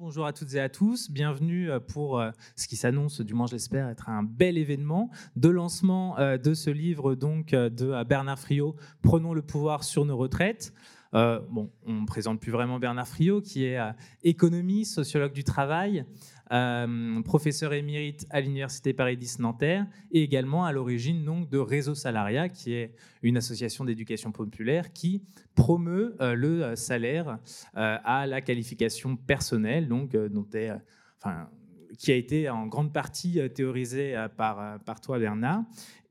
Bonjour à toutes et à tous, bienvenue euh, pour euh, ce qui s'annonce, du moins j'espère, être un bel événement de lancement euh, de ce livre donc de Bernard Friot, Prenons le pouvoir sur nos retraites. Bon, on ne présente plus vraiment Bernard Friot, qui est économiste, sociologue du travail, euh, professeur émérite à l'Université Paris 10 Nanterre et également à l'origine donc de Réseau Salariat, qui est une association d'éducation populaire qui promeut euh, le salaire euh, à la qualification personnelle, donc dont est, qui a été en grande partie théorisé par, par toi, Bernard.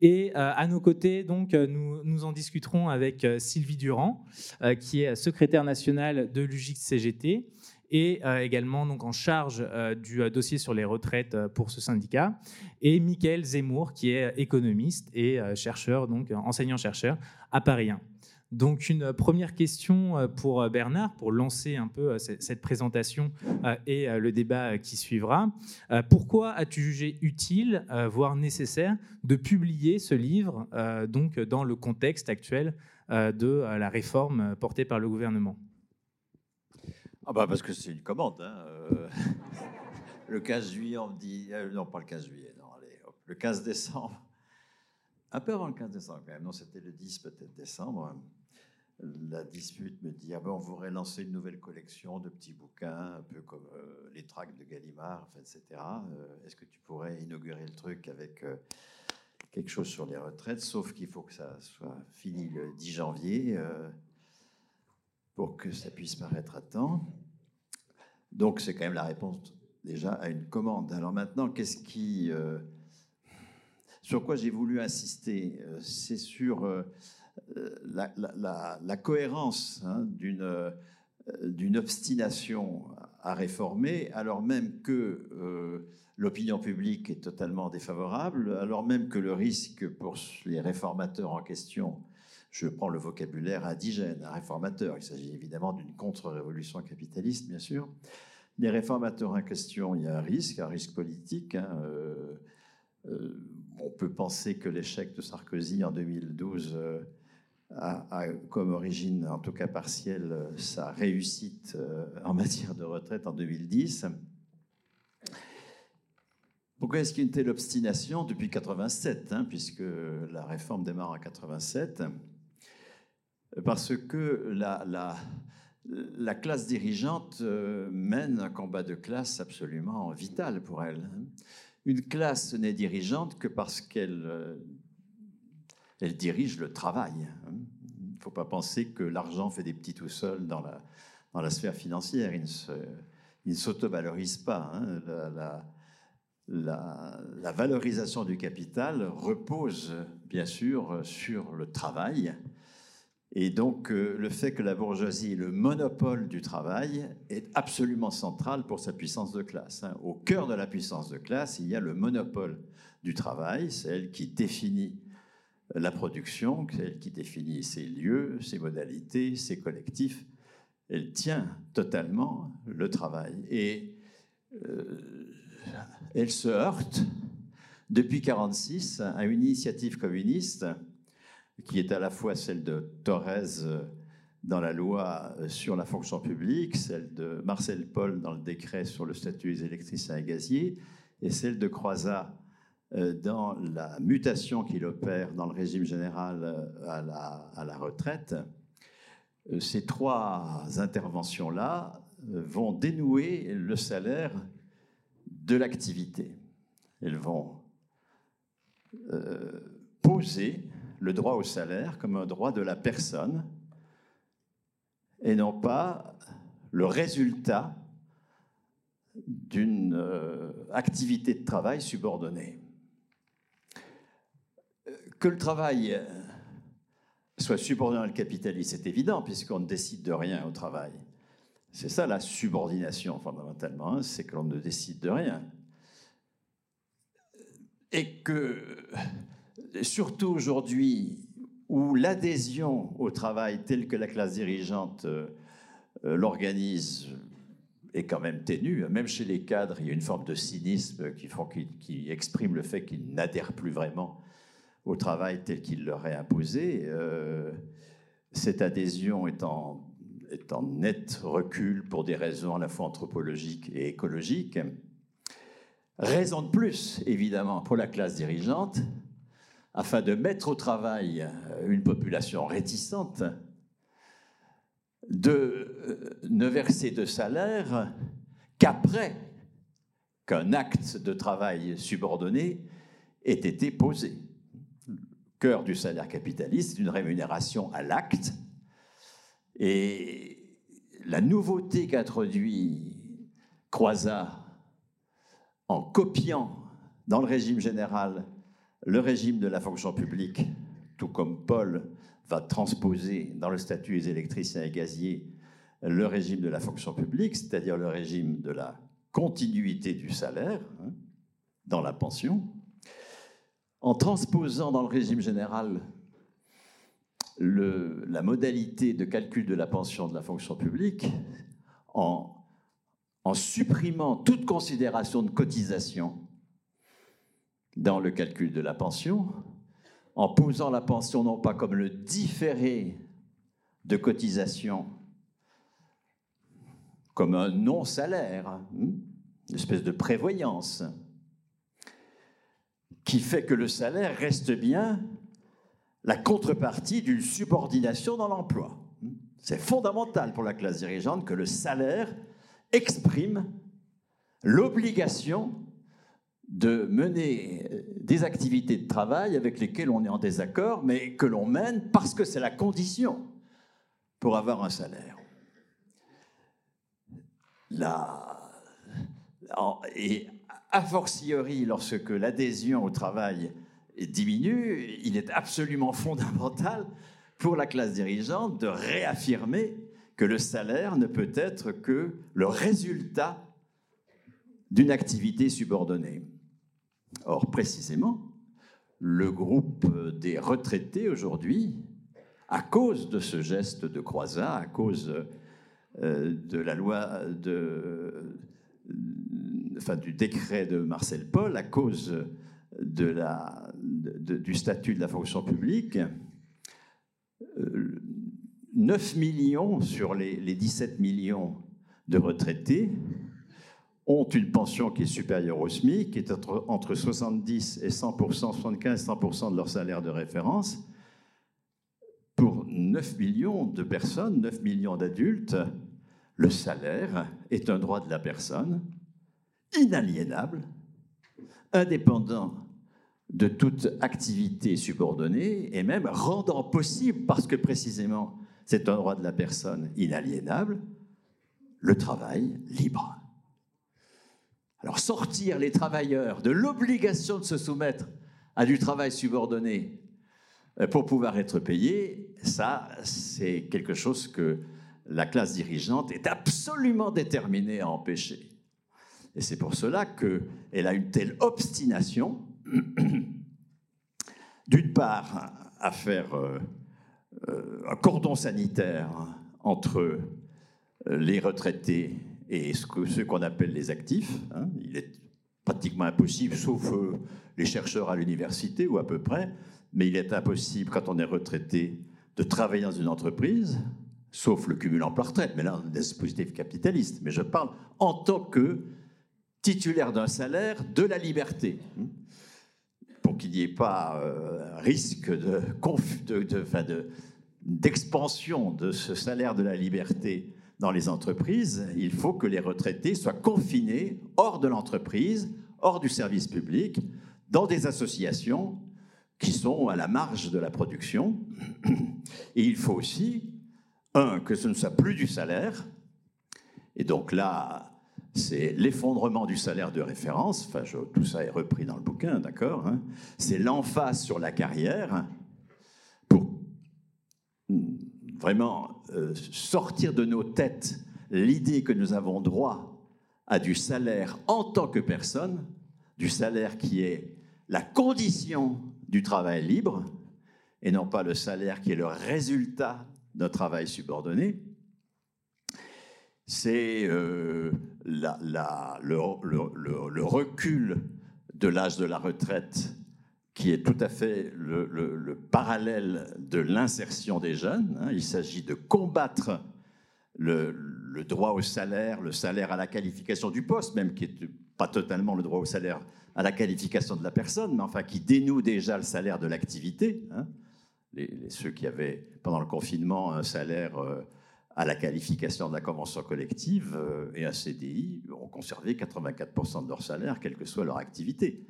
Et à nos côtés, donc, nous, nous en discuterons avec Sylvie Durand, qui est secrétaire nationale de l'UJIC-CGT et euh, également donc en charge euh, du euh, dossier sur les retraites pour ce syndicat, et Michael Zemmour, qui est économiste et chercheur, donc enseignant-chercheur à Paris 1. Donc une première question pour Bernard, pour lancer un peu cette présentation et le débat qui suivra. Pourquoi as-tu jugé utile, voire nécessaire, de publier ce livre donc dans le contexte actuel de la réforme portée par le gouvernement? Ah bah parce que c'est une commande. Hein, euh. le 15 juillet, on me dit... Euh, non, pas le 15 juillet, non, allez, le 15 décembre. Un peu avant le 15 décembre quand même, non, c'était le 10 peut-être décembre. La dispute me dit, ah ben, on voudrait lancer une nouvelle collection de petits bouquins, un peu comme euh, les tracts de Gallimard, etc. Est-ce que tu pourrais inaugurer le truc avec quelque chose sur les retraites, sauf qu'il faut que ça soit fini le 10 janvier pour que ça puisse paraître à temps. Donc c'est quand même la réponse déjà à une commande. Alors maintenant, qu'est-ce qui... Euh, sur quoi j'ai voulu insister? Euh, C'est sur euh, la, cohérence hein, d'une d'une obstination à réformer, alors même que l'opinion publique est totalement défavorable, alors même que le risque pour les réformateurs en question je prends le vocabulaire indigène, un réformateur. Il s'agit évidemment d'une contre-révolution capitaliste, bien sûr. Les réformateurs en question, il y a un risque, un risque politique. Hein, euh, euh, on peut penser que l'échec de Sarkozy en 2012 euh, a, comme origine, en tout cas partielle, sa réussite en matière de retraite en 2010. Pourquoi est-ce qu'il y a une telle obstination depuis 87, hein, puisque la réforme démarre en 87 parce que la, la, classe dirigeante euh, mène un combat de classe absolument vital pour elle. Une classe n'est dirigeante que parce qu'elle euh, elle dirige le travail. Il ne faut pas penser que l'argent fait des petits tout seul dans la, sphère financière. Il ne s'auto-valorise pas. Hein. La, la, la, valorisation du capital repose bien sûr sur le travail et donc, euh, le fait que la bourgeoisie ait le monopole du travail est absolument central pour sa puissance de classe. Hein. Au cœur de la puissance de classe, il y a le monopole du travail, c'est elle qui définit la production, c'est elle qui définit ses lieux, ses modalités, ses collectifs. Elle tient totalement le travail. Et euh, elle se heurte depuis 1946 à une initiative communiste qui est à la fois celle de Thorez dans la loi sur la fonction publique, celle de Marcel Paul dans le décret sur le statut des électriciens et gaziers, et celle de Croizat dans la mutation qu'il opère dans le régime général à la, à la retraite. Ces trois interventions-là vont dénouer le salaire de l'activité. Elles vont poser le droit au salaire comme un droit de la personne et non pas le résultat d'une euh, activité de travail subordonnée. Que le travail soit subordonné au capitalisme, c'est évident, puisqu'on ne décide de rien au travail. C'est ça la subordination fondamentalement, hein, c'est que l'on ne décide de rien. Et que surtout aujourd'hui, où l'adhésion au travail tel que la classe dirigeante euh, euh, l'organise est quand même ténue. Même chez les cadres, il y a une forme de cynisme qui, exprime le fait qu'ils n'adhèrent plus vraiment au travail tel qu'il leur est imposé. Euh, cette adhésion est en net recul pour des raisons à la fois anthropologiques et écologiques. Raison de plus, évidemment, pour la classe dirigeante, afin de mettre au travail une population réticente, de euh, ne verser de salaire qu'après qu'un acte de travail subordonné ait été posé. Cœur du salaire capitaliste, une rémunération à l'acte. Et la nouveauté qu'introduit Croizat en copiant dans le régime général le régime de la fonction publique, tout comme Paul va transposer dans le statut des électriciens et gaziers le régime de la fonction publique, c'est-à-dire le régime de la continuité du salaire hein, dans la pension, en transposant dans le régime général la modalité de calcul de la pension de la fonction publique, en, en supprimant toute considération de cotisation dans le calcul de la pension, en posant la pension non pas comme le différé de cotisation, comme un non-salaire, hein, une espèce de prévoyance, qui fait que le salaire reste bien la contrepartie d'une subordination dans l'emploi. C'est fondamental pour la classe dirigeante que le salaire exprime l'obligation de mener euh, des activités de travail avec lesquelles on est en désaccord, mais que l'on mène parce que c'est la condition pour avoir un salaire. et a fortiori, lorsque l'adhésion au travail diminue, il est absolument fondamental pour la classe dirigeante de réaffirmer que le salaire ne peut être que le résultat d'une activité subordonnée. Or, précisément, le groupe des retraités aujourd'hui, à cause de ce geste de Croizat, à cause euh, de la loi de, du décret de Marcel Paul, à cause du statut de la fonction publique, 9 euh, millions sur les, les 17 millions de retraités ont une pension qui est supérieure au SMIC, qui est entre, 70 et 100 75 et 100% de leur salaire de référence. Pour 9 millions de personnes, 9 millions d'adultes, le salaire est un droit de la personne, inaliénable, indépendant de toute activité subordonnée et même rendant possible, parce que précisément c'est un droit de la personne inaliénable, le travail libre. Alors sortir les travailleurs de l'obligation de se soumettre à du travail subordonné euh, pour pouvoir être payés, ça, c'est quelque chose que la classe dirigeante est absolument déterminée à empêcher. Et c'est pour cela qu'elle a une telle obstination, d'une part, à faire euh, euh, un cordon sanitaire entre les retraités et ce qu'on appelle les actifs. Hein, il est pratiquement impossible, sauf euh, les chercheurs à l'université ou à peu près, mais il est impossible quand on est retraité de travailler dans une entreprise, sauf le cumul emploi-retraite, mais là, on a des dispositifs capitalistes. Mais je parle en tant que titulaire d'un salaire de la liberté, hein, pour qu'il n'y ait pas euh, risque de, d'expansion de, de ce salaire de la liberté dans les entreprises, il faut que les retraités soient confinés hors de l'entreprise, hors du service public, dans des associations qui sont à la marge de la production. Et il faut aussi, un, que ce ne soit plus du salaire. Et donc là, c'est l'effondrement du salaire de référence. Tout ça est repris dans le bouquin, d'accord hein. C'est l'emphase sur la carrière pour vraiment euh, sortir de nos têtes l'idée que nous avons droit à du salaire en tant que personne, du salaire qui est la condition du travail libre, et non pas le salaire qui est le résultat d'un travail subordonné, c'est euh, le, recul de l'âge de la retraite qui est tout à fait le, parallèle de l'insertion des jeunes. Hein. Il s'agit de combattre le, droit au salaire, le salaire à la qualification du poste, même qui n'est pas totalement le droit au salaire à la qualification de la personne, mais enfin qui dénoue déjà le salaire de l'activité. Hein. ceux qui avaient, pendant le confinement, un salaire euh, à la qualification de la convention collective euh, et un CDI ont conservé 84% de leur salaire, quelle que soit leur activité.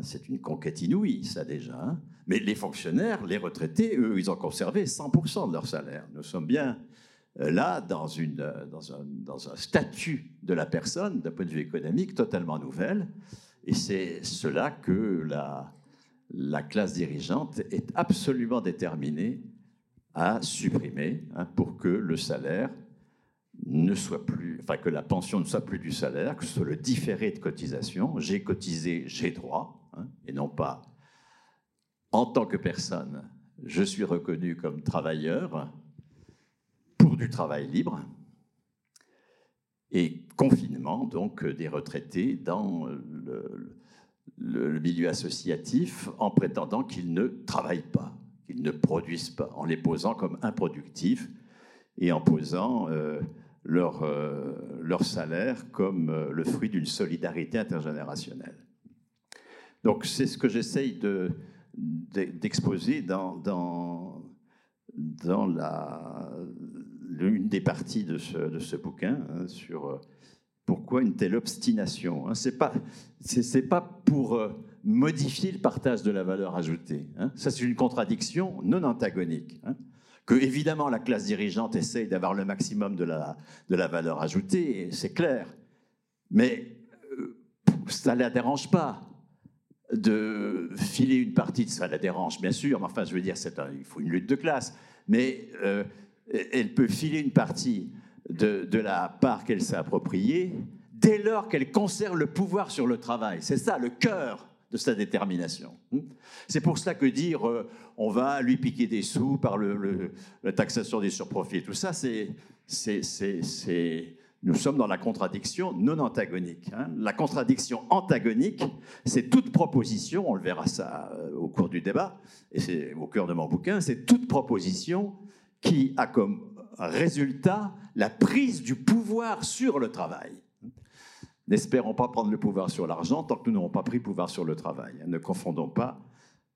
C'est une conquête inouïe, ça déjà. Hein. Mais les fonctionnaires, les retraités, eux, ils ont conservé 100% de leur salaire. Nous sommes bien euh, là euh, dans, un, statut de la personne, d'un point de vue économique, totalement nouvelle. Et c'est cela que la classe dirigeante est absolument déterminée à supprimer hein, pour que le salaire ne soit plus, enfin que la pension ne soit plus du salaire, que ce soit le différé de cotisation. J'ai cotisé, j'ai droit, hein, et non pas en tant que personne, je suis reconnu comme travailleur pour du travail libre et confinement donc des retraités dans le, le milieu associatif en prétendant qu'ils ne travaillent pas, qu'ils ne produisent pas, en les posant comme improductifs et en posant euh, leur, euh, leur salaire comme euh, le fruit d'une solidarité intergénérationnelle. Donc c'est ce que j'essaye d'exposer dans, dans, dans la, l'une des parties de ce, de ce bouquin hein, sur pourquoi une telle obstination. Hein. Ce n'est pas, c'est, pas pour modifier le partage de la valeur ajoutée. Hein. Ça, c'est une contradiction non antagonique. Que, évidemment, la classe dirigeante essaye d'avoir le maximum de la, de la valeur ajoutée, c'est clair. Mais euh, ça ne la dérange pas de filer une partie de ça, la dérange, bien sûr, mais enfin, je veux dire, il faut une lutte de classe. Mais elle peut filer une partie de, la part qu'elle s'est appropriée dès lors qu'elle conserve le pouvoir sur le travail. C'est ça le cœur de sa détermination. C'est pour cela que dire euh, on va lui piquer des sous par la taxation des surprofits, tout ça, c'est, nous sommes dans la contradiction non antagonique. Hein. La contradiction antagonique, c'est toute proposition, on le verra ça euh, au cours du débat, et c'est au cœur de mon bouquin, c'est toute proposition qui a comme résultat la prise du pouvoir sur le travail. N'espérons pas prendre le pouvoir sur l'argent tant que nous n'aurons pas pris pouvoir sur le travail. Ne confondons pas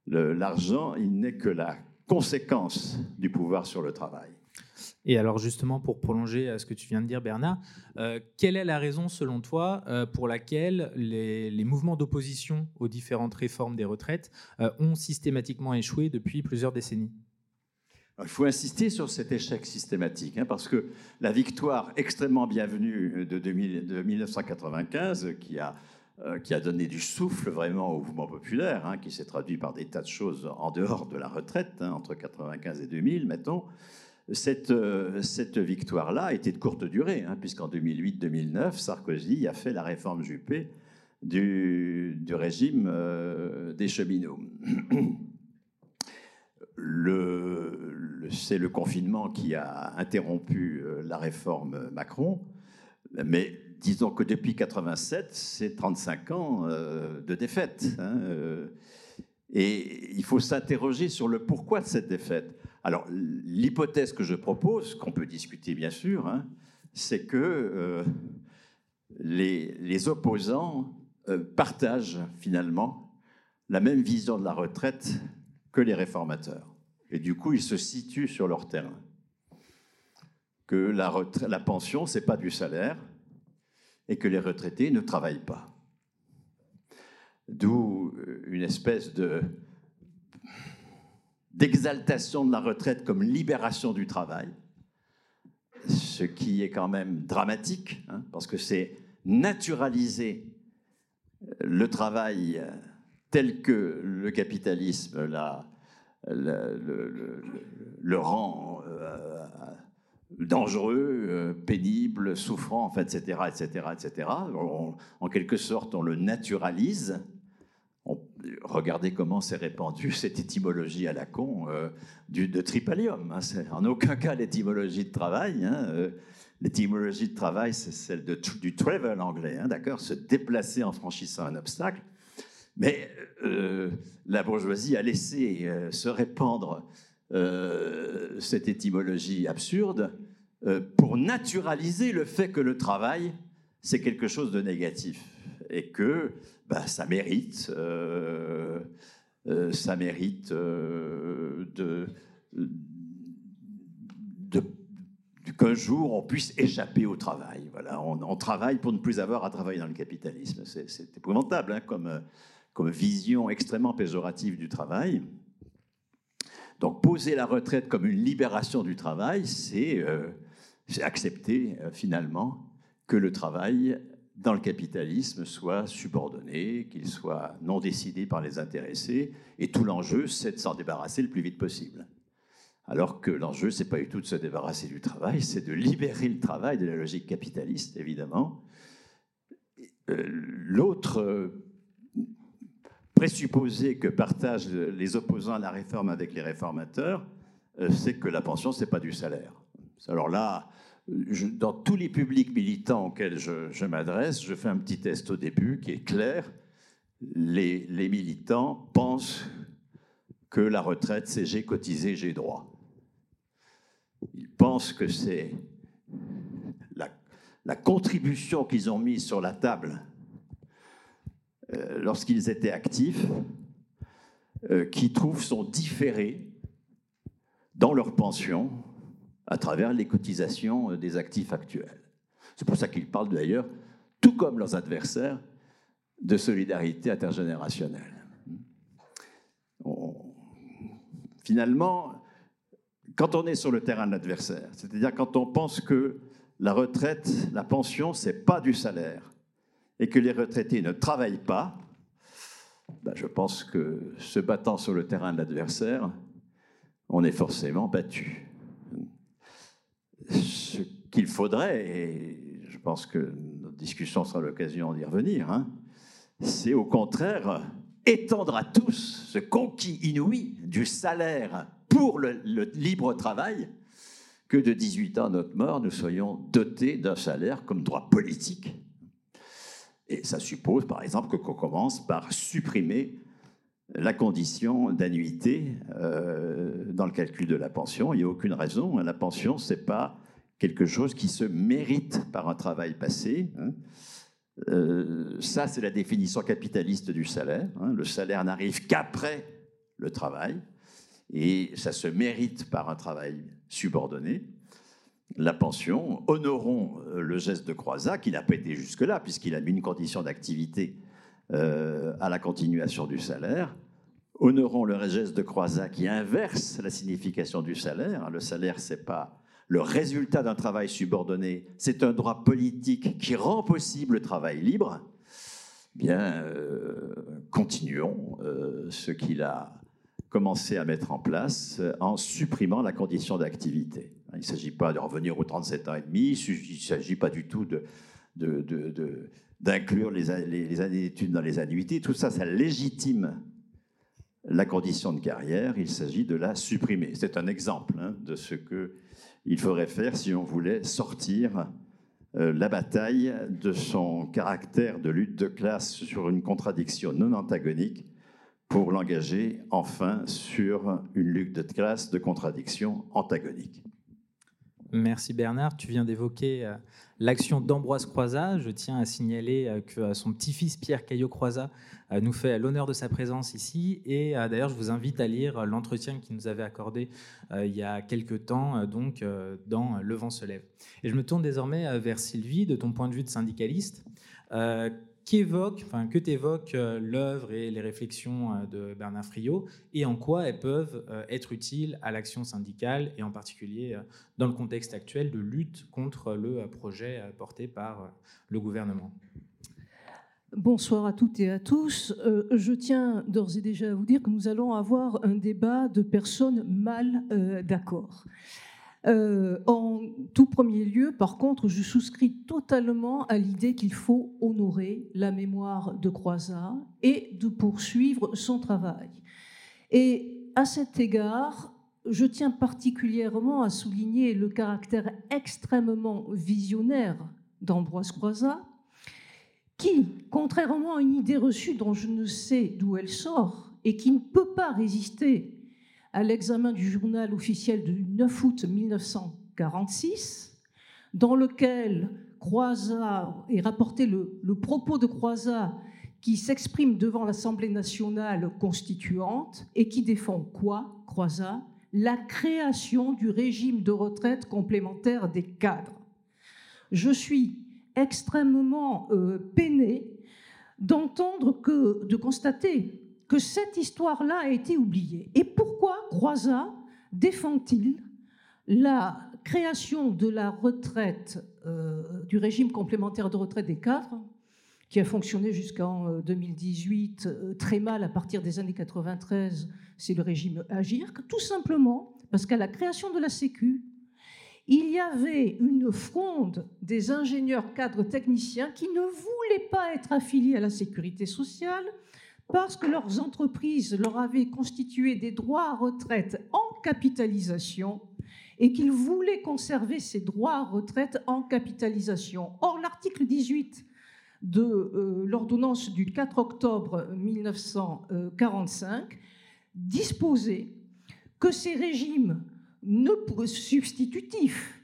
l'argent, il n'est que la conséquence du pouvoir sur le travail. Et alors justement, pour prolonger ce que tu viens de dire, Bernard, euh, quelle est la raison, selon toi, euh, pour laquelle les, mouvements d'opposition aux différentes réformes des retraites euh, ont systématiquement échoué depuis plusieurs décennies? Il faut insister sur cet échec systématique, hein, parce que la victoire extrêmement bienvenue de, 1995, qui a, euh, qui a donné du souffle vraiment au mouvement populaire, hein, qui s'est traduit par des tas de choses en dehors de la retraite, hein, entre 1995 et 2000, mettons, cette, euh, cette victoire-là était de courte durée, puisqu'en 2008-2009, Sarkozy a fait la réforme Juppé du, du régime euh, des cheminots. C'est le confinement qui a interrompu euh, la réforme Macron, mais disons que depuis 87, c'est 35 ans euh, de défaite. Hein, euh, et il faut s'interroger sur le pourquoi de cette défaite. Alors, l'hypothèse que je propose, qu'on peut discuter bien sûr, hein, c'est que les, les, opposants partagent finalement la même vision de la retraite que les réformateurs. Et du coup, ils se situent sur leur terrain. Que la, la pension, ce n'est pas du salaire et que les retraités ne travaillent pas. D'où euh, une espèce de d'exaltation de la retraite comme libération du travail, ce qui est quand même dramatique, hein, parce que c'est naturaliser le travail tel que le capitalisme l'a le, rend euh, dangereux, euh, pénible, souffrant, etc., etc., etc. en quelque sorte, on le naturalise. regardez comment s'est répandue cette étymologie à la con euh, du, de tripalium. Hein. En aucun cas l'étymologie de travail. Hein. l'étymologie de travail, c'est celle de, du travel anglais, hein, d'accord Se déplacer en franchissant un obstacle. Mais euh, la bourgeoisie a laissé euh, se répandre euh, cette étymologie absurde pour naturaliser le fait que le travail, c'est quelque chose de négatif et que bah, ça mérite, ça mérite qu'un jour on puisse échapper au travail. Voilà, on, travaille pour ne plus avoir à travailler dans le capitalisme. C'est épouvantable hein, comme, comme vision extrêmement péjorative du travail. Donc poser la retraite comme une libération du travail, c'est euh, accepter euh, finalement que le travail dans le capitalisme soit subordonné, qu'il soit non décidé par les intéressés, et tout l'enjeu, c'est de s'en débarrasser le plus vite possible. Alors que l'enjeu, c'est pas du tout de se débarrasser du travail, c'est de libérer le travail de la logique capitaliste, évidemment. Euh, l'autre présupposé que partagent les opposants à la réforme avec les réformateurs, euh, c'est que la pension, ce n'est pas du salaire. Alors là, dans tous les publics militants auxquels je, m'adresse, je fais un petit test au début qui est clair. Les, militants pensent que la retraite, c'est j'ai cotisé, j'ai droit. Ils pensent que c'est la, la contribution qu'ils ont mise sur la table euh, lorsqu'ils étaient actifs, euh, qui trouvent son différé dans leur pension à travers les cotisations euh, des actifs actuels. C'est pour ça qu'ils parlent d'ailleurs, tout comme leurs adversaires, de solidarité intergénérationnelle. Finalement, quand on est sur le terrain de l'adversaire, c'est-à-dire quand on pense que la retraite, la pension, c'est pas du salaire, et que les retraités ne travaillent pas, ben, je pense que se battant sur le terrain de l'adversaire, on est forcément battu. Ce qu'il faudrait, et je pense que notre discussion sera l'occasion d'y revenir, hein, c'est au contraire étendre à tous ce conquis inouï du salaire pour le, le libre travail, que de 18 ans à notre mort, nous soyons dotés d'un salaire comme droit politique et ça suppose, par exemple, qu'on commence par supprimer la condition d'annuité euh, dans le calcul de la pension. Il n'y a aucune raison. La pension, ce n'est pas quelque chose qui se mérite par un travail passé. Hein. Euh, ça, c'est la définition capitaliste du salaire. Hein. Le salaire n'arrive qu'après le travail et ça se mérite par un travail subordonné la pension, honorons euh, le geste de Croizat, qui n'a pas été jusque-là, puisqu'il a mis une condition d'activité euh, à la continuation du salaire. Honorons le geste de Croizat qui inverse la signification du salaire. Le salaire, c'est pas le résultat d'un travail subordonné, c'est un droit politique qui rend possible le travail libre. Bien, euh, continuons ce qu'il a commencé à mettre en place en supprimant la condition d'activité. Il ne s'agit pas de revenir aux 37 ans et demi, il ne s'agit pas du tout d'inclure les, années d'études dans les annuités. Tout ça, ça légitime la condition de carrière. Il s'agit de la supprimer. C'est un exemple hein, de ce qu'il faudrait faire si on voulait sortir euh, la bataille de son caractère de lutte de classe sur une contradiction non antagonique pour l'engager enfin sur une lutte de classe de contradiction antagonique. Merci Bernard. Tu viens d'évoquer euh, l'action d'Ambroise Croizat. Je tiens à signaler euh, que euh, son petit-fils Pierre Caillot-Croizat nous fait l'honneur de sa présence ici. Et d'ailleurs, je vous invite à lire l'entretien qu'il nous avait accordé il y a quelques temps, donc dans Le vent se lève. Et je me tourne désormais vers Sylvie, de ton point de vue de syndicaliste enfin, que t'évoque euh, l'œuvre et les réflexions euh, de Bernard Friot et en quoi elles peuvent euh, être utiles à l'action syndicale et en particulier dans le contexte actuel de lutte contre le projet porté par le gouvernement. Bonsoir à toutes et à tous. je tiens d'ores et déjà à vous dire que nous allons avoir un débat de personnes mal d'accord. Euh, en tout premier lieu, par contre, je souscris totalement à l'idée qu'il faut honorer la mémoire de Croizat et de poursuivre son travail. Et à cet égard, je tiens particulièrement à souligner le caractère extrêmement visionnaire d'Ambroise Croizat, qui, contrairement à une idée reçue dont je ne sais d'où elle sort et qui ne peut pas résister à l'examen du journal officiel du 9 août 1946, dans lequel Croizat est rapporté le, propos de Croizat qui s'exprime devant l'Assemblée nationale constituante et qui défend quoi, Croizat? La création du régime de retraite complémentaire des cadres. Je suis extrêmement euh, peiné d'entendre que, de constater que cette histoire-là a été oubliée. Et pourquoi Croizat défend-il la création de la retraite, euh, du régime complémentaire de retraite des cadres, qui a fonctionné jusqu'en 2018 euh, très mal à partir des années 93, c'est le régime Agir, tout simplement parce qu'à la création de la Sécu, il y avait une fronde des ingénieurs cadres techniciens qui ne voulaient pas être affiliés à la sécurité sociale parce que leurs entreprises leur avaient constitué des droits à retraite en capitalisation et qu'ils voulaient conserver ces droits à retraite en capitalisation. Or, l'article 18 de euh, l'ordonnance du 4 octobre 1945 disposait que ces régimes substitutifs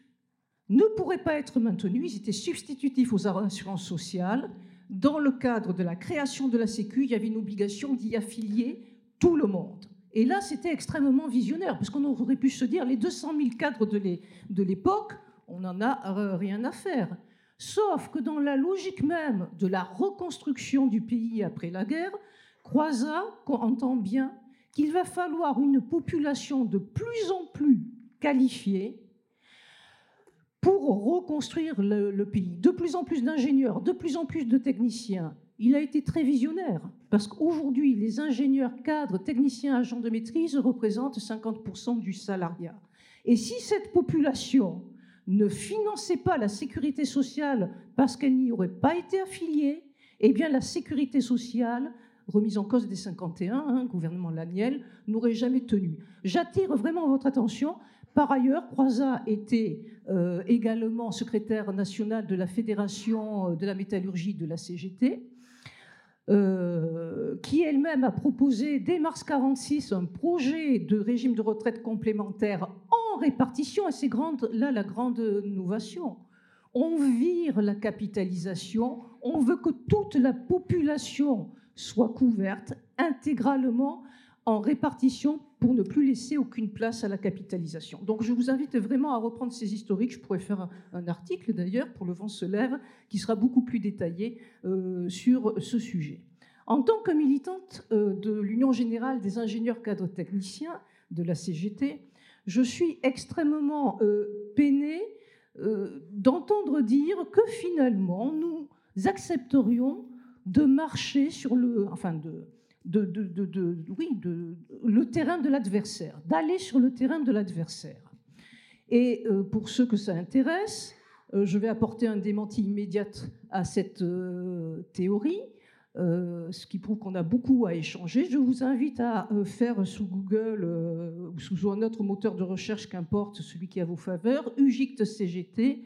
ne pourraient pas être maintenus, ils étaient substitutifs aux assurances sociales. Dans le cadre de la création de la Sécu, il y avait une obligation d'y affilier tout le monde. Et là, c'était extrêmement visionnaire, parce qu'on aurait pu se dire, les 200 000 cadres de l'époque, on n'en a rien à faire. Sauf que dans la logique même de la reconstruction du pays après la guerre, Croizat entend bien qu'il va falloir une population de plus en plus qualifiée pour reconstruire le, pays. De plus en plus d'ingénieurs, de plus en plus de techniciens. Il a été très visionnaire, parce qu'aujourd'hui, les ingénieurs, cadres, techniciens, agents de maîtrise représentent 50% du salariat. Et si cette population ne finançait pas la sécurité sociale parce qu'elle n'y aurait pas été affiliée, eh bien la sécurité sociale remise en cause des 51, hein, gouvernement Laniel, n'aurait jamais tenu. J'attire vraiment votre attention. Par ailleurs, Croizat était euh, également secrétaire national de la Fédération euh, de la métallurgie de la CGT, euh, qui elle-même a proposé dès mars 1946 un projet de régime de retraite complémentaire en répartition, et c'est là la grande innovation. On vire la capitalisation, on veut que toute la population soit couverte intégralement en répartition pour ne plus laisser aucune place à la capitalisation. Donc je vous invite vraiment à reprendre ces historiques. Je pourrais faire un, article d'ailleurs pour Le vent se lève qui sera beaucoup plus détaillé euh, sur ce sujet. En tant que militante euh, de l'Union générale des ingénieurs cadres techniciens de la CGT, je suis extrêmement euh, peinée d'entendre dire que finalement nous accepterions de marcher sur le, enfin de, de, oui, le terrain de l'adversaire, d'aller sur le terrain de l'adversaire. Et euh, pour ceux que ça intéresse, euh, je vais apporter un démenti immédiat à cette euh, théorie, ce qui prouve qu'on a beaucoup à échanger. Je vous invite à faire sous Google ou sous un autre moteur de recherche, qu'importe celui qui a vos faveurs, UGICT CGT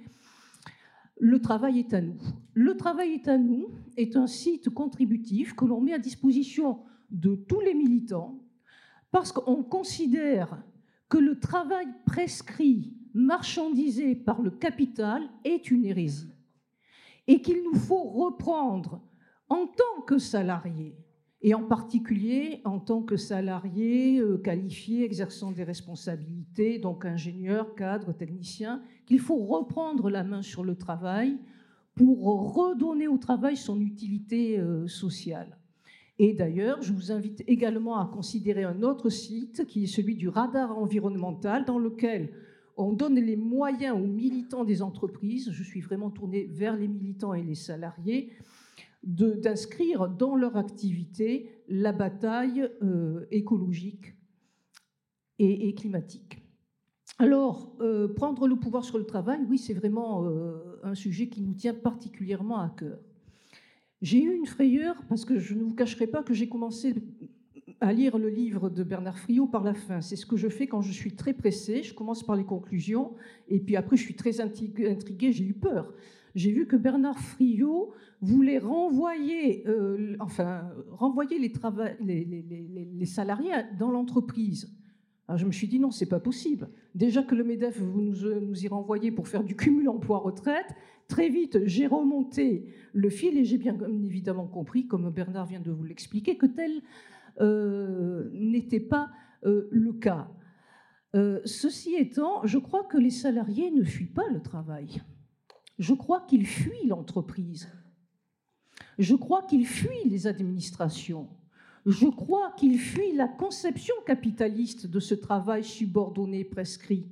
le travail est à nous. Le travail est à nous est un site contributif que l'on met à disposition de tous les militants parce qu'on considère que le travail prescrit, marchandisé par le capital est une hérésie et qu'il nous faut reprendre en tant que salariés et en particulier en tant que salarié euh, qualifié exerçant des responsabilités, donc ingénieur, cadre, technicien, qu'il faut reprendre la main sur le travail pour redonner au travail son utilité euh, sociale. Et d'ailleurs, je vous invite également à considérer un autre site qui est celui du radar environnemental dans lequel on donne les moyens aux militants des entreprises, je suis vraiment tournée vers les militants et les salariés, d'inscrire dans leur activité la bataille euh, écologique et, climatique. Alors, euh, prendre le pouvoir sur le travail, oui, c'est vraiment euh, un sujet qui nous tient particulièrement à cœur. J'ai eu une frayeur parce que je ne vous cacherai pas que j'ai commencé à lire le livre de Bernard Friot par la fin. C'est ce que je fais quand je suis très pressée. Je commence par les conclusions et puis après je suis très intriguée, j'ai eu peur j'ai vu que Bernard Friot voulait renvoyer, euh, enfin, renvoyer les, salariés dans l'entreprise. Alors je me suis dit non, c'est pas possible. Déjà que le MEDEF, vous nous, nous y renvoyez pour faire du cumul emploi-retraite, très vite j'ai remonté le fil et j'ai bien évidemment compris, comme Bernard vient de vous l'expliquer, que tel euh, n'était pas euh, le cas. Euh, ceci étant, je crois que les salariés ne fuient pas le travail. Je crois qu'ils fuient l'entreprise. Je crois qu'ils fuient les administrations. Je crois qu'ils fuient la conception capitaliste de ce travail subordonné prescrit.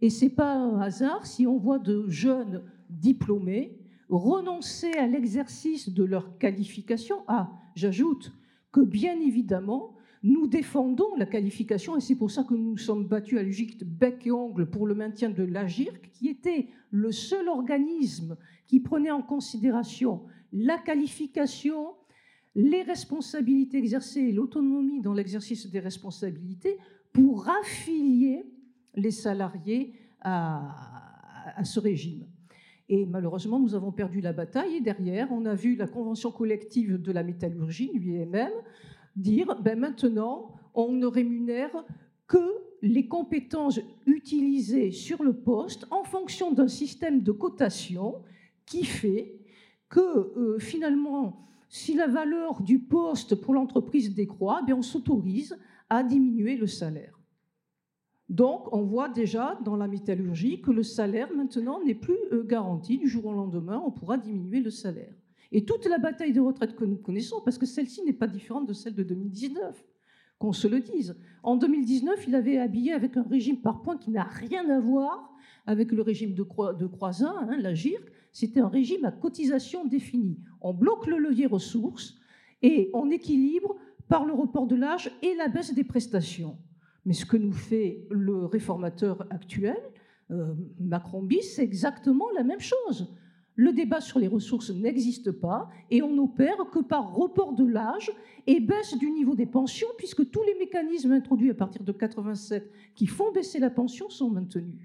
Et ce n'est pas un hasard si on voit de jeunes diplômés renoncer à l'exercice de leur qualification. Ah, j'ajoute que bien évidemment, nous défendons la qualification et c'est pour ça que nous nous sommes battus à l'Égypte bec et ongle pour le maintien de l'AGIRC, qui était le seul organisme qui prenait en considération la qualification, les responsabilités exercées et l'autonomie dans l'exercice des responsabilités pour affilier les salariés à, ce régime. Et malheureusement, nous avons perdu la bataille. Et derrière, on a vu la convention collective de la métallurgie, l'UIMM, dire ben maintenant, on ne rémunère que les compétences utilisées sur le poste en fonction d'un système de cotation qui fait que euh, finalement, si la valeur du poste pour l'entreprise décroît, ben on s'autorise à diminuer le salaire. Donc, on voit déjà dans la métallurgie que le salaire maintenant n'est plus euh, garanti. Du jour au lendemain, on pourra diminuer le salaire. Et toute la bataille de retraite que nous connaissons, parce que celle-ci n'est pas différente de celle de 2019, qu'on se le dise. En 2019, il avait habillé avec un régime par points qui n'a rien à voir avec le régime de, de Croisin, hein, la GIRC. C'était un régime à cotisation définie. On bloque le levier ressources et on équilibre par le report de l'âge et la baisse des prestations. Mais ce que nous fait le réformateur actuel, euh, Macron bis, c'est exactement la même chose. Le débat sur les ressources n'existe pas et on n'opère que par report de l'âge et baisse du niveau des pensions, puisque tous les mécanismes introduits à partir de 87 qui font baisser la pension sont maintenus.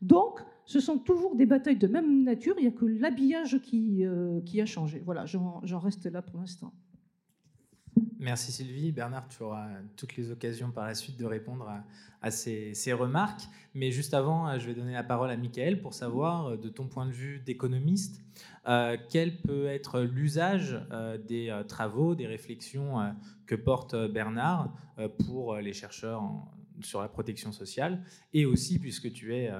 Donc, ce sont toujours des batailles de même nature, il n'y a que l'habillage qui, euh, qui a changé. Voilà, j'en reste là pour l'instant. Merci Sylvie. Bernard, tu auras toutes les occasions par la suite de répondre à, ces, remarques. Mais juste avant, je vais donner la parole à Michael pour savoir, de ton point de vue d'économiste, euh, quel peut être l'usage euh, des euh, travaux, des réflexions que porte Bernard pour les chercheurs sur la protection sociale et aussi puisque tu es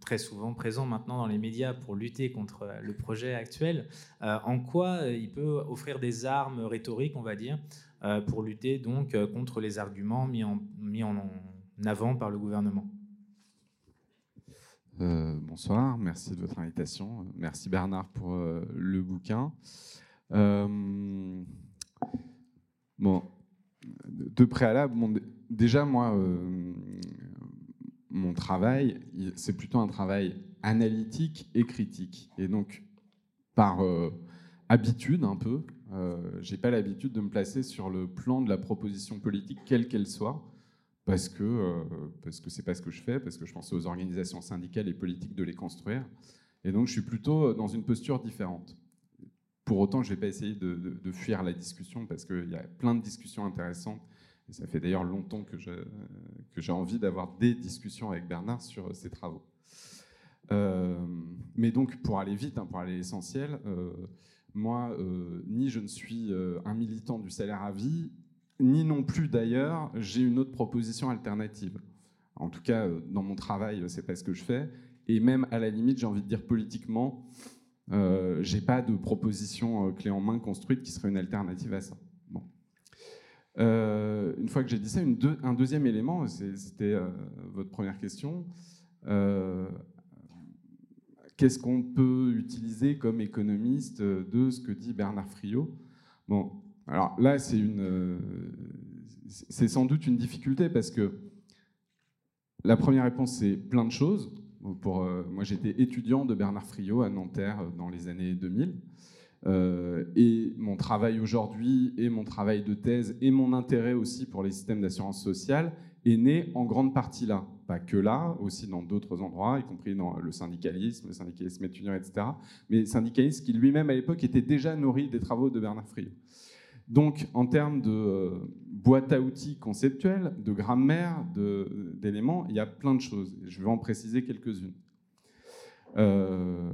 très souvent présent maintenant dans les médias pour lutter contre le projet actuel, en quoi il peut offrir des armes rhétoriques, on va dire, euh, pour lutter donc euh, contre les arguments mis en, mis en avant par le gouvernement. Euh, bonsoir, merci de votre invitation. Merci Bernard pour le bouquin. bon, de préalable, déjà moi, mon travail, c'est plutôt un travail analytique et critique. Et donc, par habitude un peu, euh, j'ai pas l'habitude de me placer sur le plan de la proposition politique, quelle qu'elle soit, parce que euh, parce que c'est pas ce que je fais, parce que je pense aux organisations syndicales et politiques de les construire. Et donc je suis plutôt dans une posture différente. Pour autant, je vais pas essayer de, fuir la discussion parce qu'il y a plein de discussions intéressantes. Ça fait d'ailleurs longtemps que j'ai envie d'avoir des discussions avec Bernard sur ses travaux. Euh, mais donc, pour aller vite, hein, pour aller à l'essentiel, euh, moi, euh, ni je ne suis euh, un militant du salaire à vie, ni non plus d'ailleurs, j'ai une autre proposition alternative. En tout cas, euh, dans mon travail, c'est pas ce que je fais. Et même à la limite, j'ai envie de dire politiquement, euh, j'ai pas de proposition clé en main construite qui serait une alternative à ça. Bon. une fois que j'ai dit ça, un deuxième élément, c'était votre première question qu'est-ce qu'on peut utiliser comme économiste de ce que dit Bernard Friot? Bon, alors là, euh, c'est sans doute une difficulté parce que la première réponse, c'est plein de choses. Pour, euh, moi, j'étais étudiant de Bernard Friot à Nanterre dans les années 2000. Euh, et mon travail aujourd'hui, et mon travail de thèse, et mon intérêt aussi pour les systèmes d'assurance sociale est né en grande partie là pas que là, aussi dans d'autres endroits, y compris dans le syndicalisme, le syndicalisme étudiant, etc. Mais syndicalisme qui lui-même à l'époque était déjà nourri des travaux de Bernard Friot. Donc, en termes de euh, boîte à outils conceptuelle, de grammaire, d'éléments, il y a plein de choses. Je vais en préciser quelques-unes. Euh,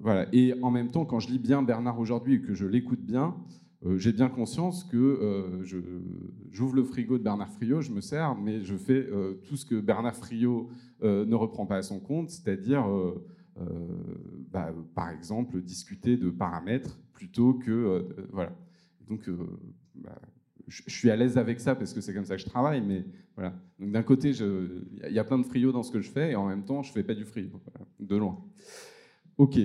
voilà. Et en même temps, quand je lis bien Bernard aujourd'hui et que je l'écoute bien, j'ai bien conscience que j'ouvre le frigo de Bernard Friot, je me sers, mais je fais tout ce que Bernard Friot ne reprend pas à son compte, c'est-à-dire, bah, par exemple, discuter de paramètres plutôt que voilà. Donc, euh, bah, je, suis à l'aise avec ça parce que c'est comme ça que je travaille, mais voilà. Donc, d'un côté, il y a plein de frio dans ce que je fais, et en même temps, je fais pas du frio, de loin. Ok.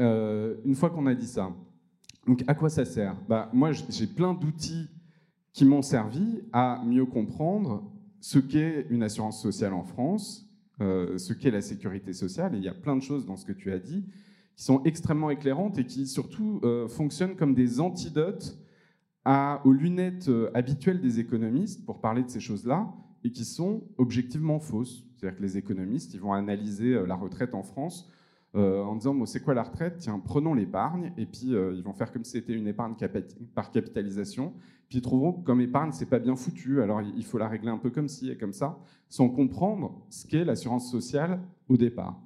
Euh, une fois qu'on a dit ça, donc à quoi ça sert? Bah, Moi, j'ai plein d'outils qui m'ont servi à mieux comprendre ce qu'est une assurance sociale en France, euh, ce qu'est la sécurité sociale, et il y a plein de choses dans ce que tu as dit qui sont extrêmement éclairantes et qui surtout fonctionnent comme des antidotes aux lunettes euh, habituelles des économistes pour parler de ces choses-là et qui sont objectivement fausses. C'est-à-dire que les économistes, ils vont analyser euh, la retraite en France euh, en disant bon, c'est quoi la retraite? Tiens, prenons l'épargne, et puis ils vont faire comme si c'était une épargne par capitalisation, puis ils trouveront que comme épargne, c'est pas bien foutu, alors il faut la régler un peu comme ci et comme ça, sans comprendre ce qu'est l'assurance sociale au départ.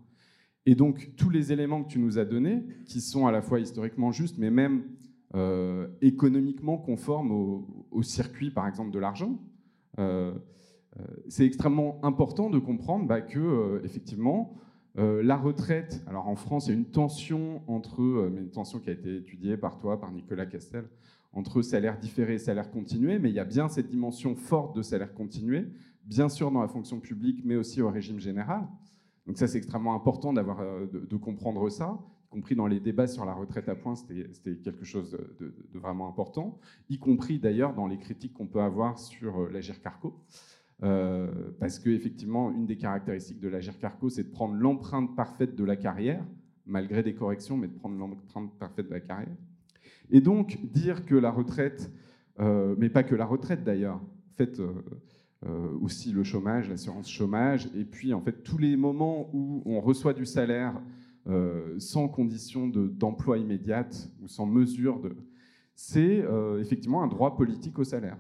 Et donc, tous les éléments que tu nous as donnés, qui sont à la fois historiquement justes, mais même euh, économiquement conforme au, circuit, par exemple, de l'argent. Euh, euh, c'est extrêmement important de comprendre bah, que, effectivement, la retraite, alors en France, il y a une tension entre, mais une tension qui a été étudiée par toi, par Nicolas Castel, entre salaire différé et salaire continué, mais il y a bien cette dimension forte de salaire continué, bien sûr dans la fonction publique, mais aussi au régime général. Donc ça, c'est extrêmement important d'avoir, de, comprendre ça compris dans les débats sur la retraite à points, c'était quelque chose de, vraiment important, y compris d'ailleurs dans les critiques qu'on peut avoir sur euh, l'Agir Carco. Euh, parce qu'effectivement, une des caractéristiques de l'Agir Carco, c'est de prendre l'empreinte parfaite de la carrière, malgré des corrections, mais de prendre l'empreinte parfaite de la carrière. Et donc, dire que la retraite, euh, mais pas que la retraite d'ailleurs, en fait, aussi le chômage, l'assurance chômage, et puis en fait tous les moments où on reçoit du salaire euh, sans condition d'emploi immédiate ou sans mesure de... C'est euh, effectivement un droit politique au salaire.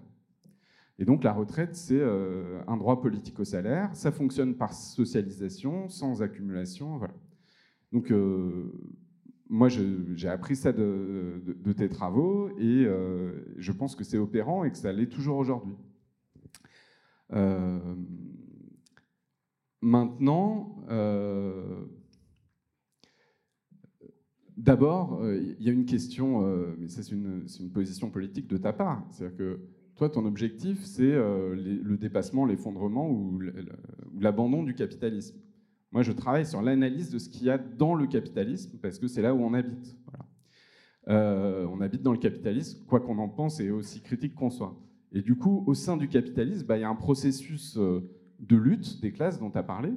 Et donc la retraite, c'est euh, un droit politique au salaire. Ça fonctionne par socialisation, sans accumulation. Voilà. Donc moi, j'ai appris ça de, tes travaux et je pense que c'est opérant et que ça l'est toujours aujourd'hui. maintenant, D'abord, euh, il y a une question, euh, mais c'est une, position politique de ta part. C'est-à-dire que toi, ton objectif, c'est euh, le dépassement, l'effondrement ou l'abandon du capitalisme. Moi, je travaille sur l'analyse de ce qu'il y a dans le capitalisme, parce que c'est là où on habite. on habite dans le capitalisme, quoi qu'on en pense, et aussi critique qu'on soit. Et du coup, au sein du capitalisme, bah, il y a un processus de lutte des classes dont tu as parlé,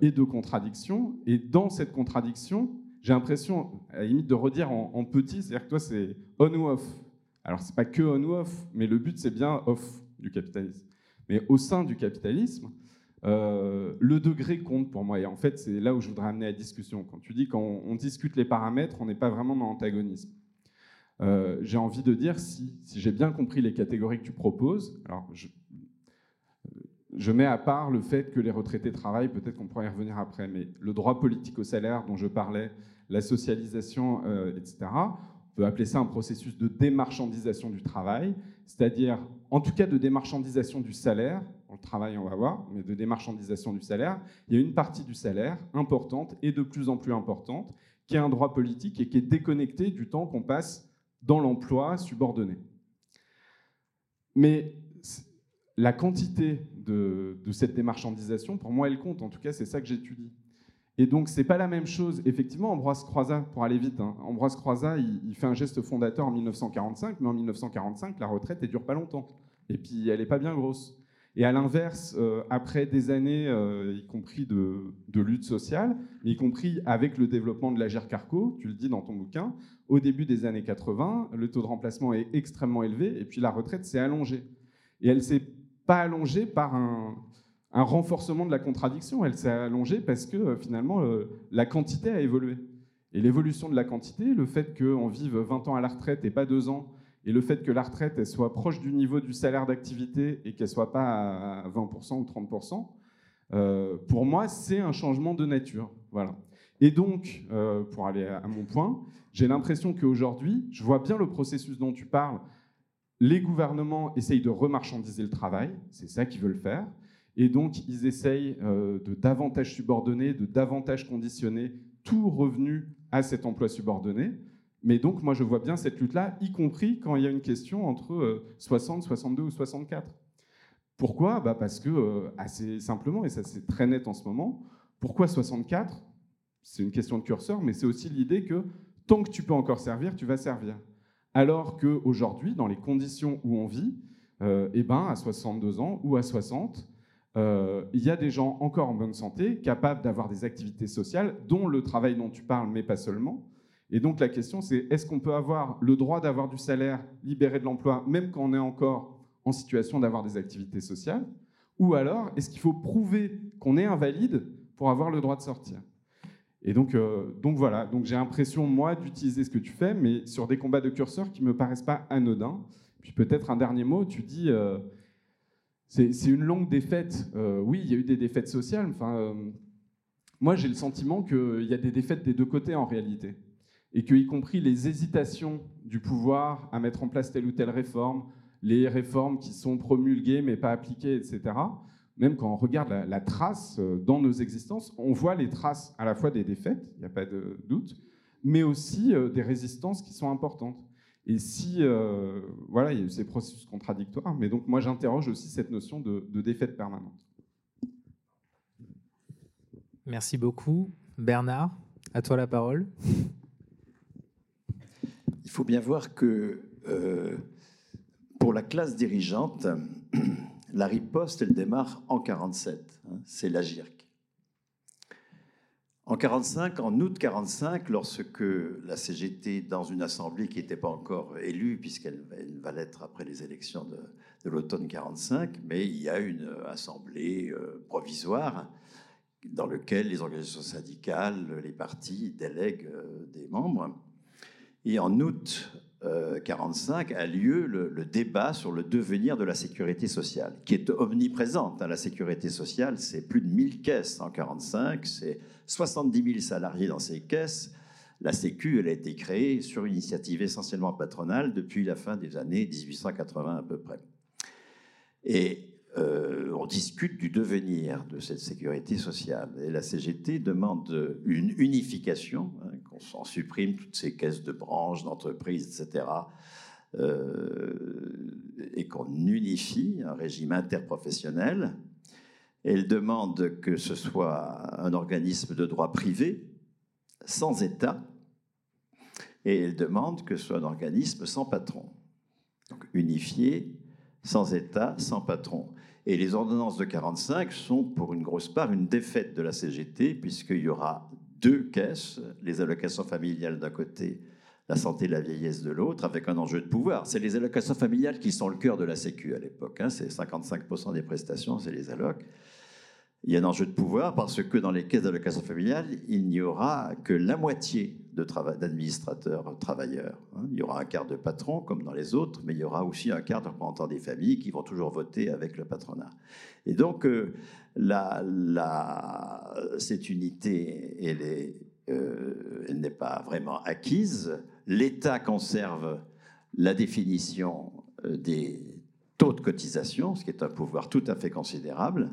et de contradiction. Et dans cette contradiction, j'ai l'impression, à la limite, de redire en, petit, c'est-à-dire que toi, c'est on ou off. Alors, c'est pas que on ou off, mais le but, c'est bien off du capitalisme. Mais au sein du capitalisme, euh, le degré compte pour moi. Et en fait, c'est là où je voudrais amener la discussion. Quand tu dis qu'on on discute les paramètres, on n'est pas vraiment dans l'antagonisme. Euh, j'ai envie de dire, si, si j'ai bien compris les catégories que tu proposes, alors je, mets à part le fait que les retraités travaillent, peut-être qu'on pourrait y revenir après, mais le droit politique au salaire dont je parlais, la socialisation, euh, etc., peut appeler ça un processus de démarchandisation du travail, c'est-à-dire, en tout cas, de démarchandisation du salaire. le travail, on va voir, mais de démarchandisation du salaire. Il y a une partie du salaire importante et de plus en plus importante qui est un droit politique et qui est déconnecté du temps qu'on passe dans l'emploi subordonné. Mais la quantité de, cette démarchandisation, pour moi, elle compte. En tout cas, c'est ça que j'étudie. Et donc, c'est pas la même chose. Effectivement, Ambroise Croizat, pour aller vite, hein, Ambroise Croizat, il, fait un geste fondateur en 1945, mais en 1945, la retraite, elle dure pas longtemps. Et puis, elle est pas bien grosse. Et à l'inverse, euh, après des années, euh, y compris de, lutte sociale, y compris avec le développement de l'agir carco, tu le dis dans ton bouquin, au début des années 80, le taux de remplacement est extrêmement élevé, et puis la retraite s'est allongée. Et elle s'est pas allongée par un, renforcement de la contradiction, elle s'est allongée parce que euh, finalement euh, la quantité a évolué. Et l'évolution de la quantité, le fait qu'on vive 20 ans à la retraite et pas 2 ans, Et le fait que la retraite elle soit proche du niveau du salaire d'activité et qu'elle soit pas à 20% ou 30%, euh, pour moi, c'est un changement de nature. Voilà. Et donc, pour aller à, mon point, j'ai l'impression qu'aujourd'hui, je vois bien le processus dont tu parles. Les gouvernements essayent de remarchandiser le travail, c'est ça qu'ils veulent faire. Et donc, ils essayent euh, de davantage subordonner, de davantage conditionner tout revenu à cet emploi subordonné. Mais donc, moi, je vois bien cette lutte-là, y compris quand il y a une question entre 60, 62 ou 64. Pourquoi? Bah Parce que, euh, assez simplement, et ça c'est très net en ce moment, pourquoi 64 C'est une question de curseur, mais c'est aussi l'idée que tant que tu peux encore servir, tu vas servir. Alors qu'aujourd'hui, dans les conditions où on vit, euh, eh ben, à 62 ans ou à 60, euh, il y a des gens encore en bonne santé, capables d'avoir des activités sociales, dont le travail dont tu parles, mais pas seulement. Et donc la question, c'est est-ce qu'on peut avoir le droit d'avoir du salaire libéré de l'emploi, même quand on est encore en situation d'avoir des activités sociales? Ou alors, est-ce qu'il faut prouver qu'on est invalide pour avoir le droit de sortir? Et donc, euh, donc voilà, donc j'ai l'impression, moi, d'utiliser ce que tu fais, mais sur des combats de curseurs qui ne me paraissent pas anodins. Puis peut-être un dernier mot, tu dis, euh, c'est une longue défaite. Euh, oui, il y a eu des défaites sociales. Enfin, moi, j'ai le sentiment qu'il y a des défaites des deux côtés en réalité. Et que, y compris les hésitations du pouvoir à mettre en place telle ou telle réforme, les réformes qui sont promulguées mais pas appliquées, etc. Même quand on regarde la, trace euh, dans nos existences, on voit les traces à la fois des défaites, il n'y a pas de doute, mais aussi euh, des résistances qui sont importantes. Et si, euh, voilà, il y a eu ces processus contradictoires, mais donc moi j'interroge aussi cette notion de, de défaite permanente. Merci beaucoup. Bernard, à toi la parole. Il faut bien voir que pour la classe dirigeante, la riposte, elle démarre en 47. Hein, c'est la GIRC. En 45, en août 45, lorsque la CGT, dans une assemblée qui n'était pas encore élue, puisqu'elle va l'être après les élections de, l'automne 45, mais il y a une assemblée euh, provisoire dans laquelle les organisations syndicales, les partis délèguent euh, des membres. Et en août 1945 euh, a lieu le, débat sur le devenir de la sécurité sociale, qui est omniprésente. Hein. La sécurité sociale, c'est plus de 1000 caisses en 1945, c'est 70 000 salariés dans ces caisses. La Sécu, elle a été créée sur une initiative essentiellement patronale depuis la fin des années 1880 à peu près. Et euh, on discute du devenir de cette sécurité sociale. Et la CGT demande une unification, hein, qu'on s'en supprime toutes ces caisses de branches, d'entreprises, etc., euh, et qu'on unifie un régime interprofessionnel. Elle demande que ce soit un organisme de droit privé, sans État, et elle demande que ce soit un organisme sans patron. Donc unifié, sans État, sans patron. Et les ordonnances de 45 sont pour une grosse part une défaite de la CGT, puisqu'il y aura deux caisses, les allocations familiales d'un côté, la santé et la vieillesse de l'autre, avec un enjeu de pouvoir. C'est les allocations familiales qui sont le cœur de la Sécu à l'époque. Hein. C'est 55% des prestations, c'est les allocs. Il y a un enjeu de pouvoir parce que dans les caisses d'allocation familiale, il n'y aura que la moitié d'administrateurs travailleurs. Hein. Il y aura un quart de patron comme dans les autres, mais il y aura aussi un quart de représentants des familles qui vont toujours voter avec le patronat. Et donc, euh, cette unité, elle euh, elle n'est pas vraiment acquise. L'État conserve la définition euh, des taux de cotisation, ce qui est un pouvoir tout à fait considérable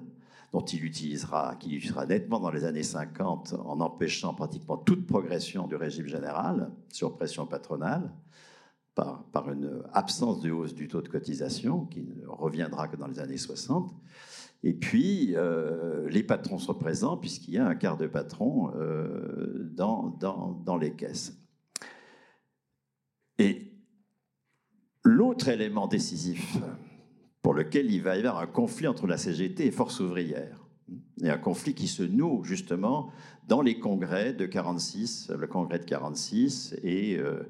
dont il utilisera, qu'il utilisera nettement dans les années 50 en empêchant pratiquement toute progression du régime général sur pression patronale, par, par une absence de hausse du taux de cotisation qui ne reviendra que dans les années 60. Et puis, euh, les patrons sont présents puisqu'il y a un quart de patron euh, dans, dans, dans les caisses. Et l'autre élément décisif pour lequel il va y avoir un conflit entre la CGT et Force ouvrière. Et un conflit qui se noue justement dans les congrès de 46, le congrès de 46 et euh,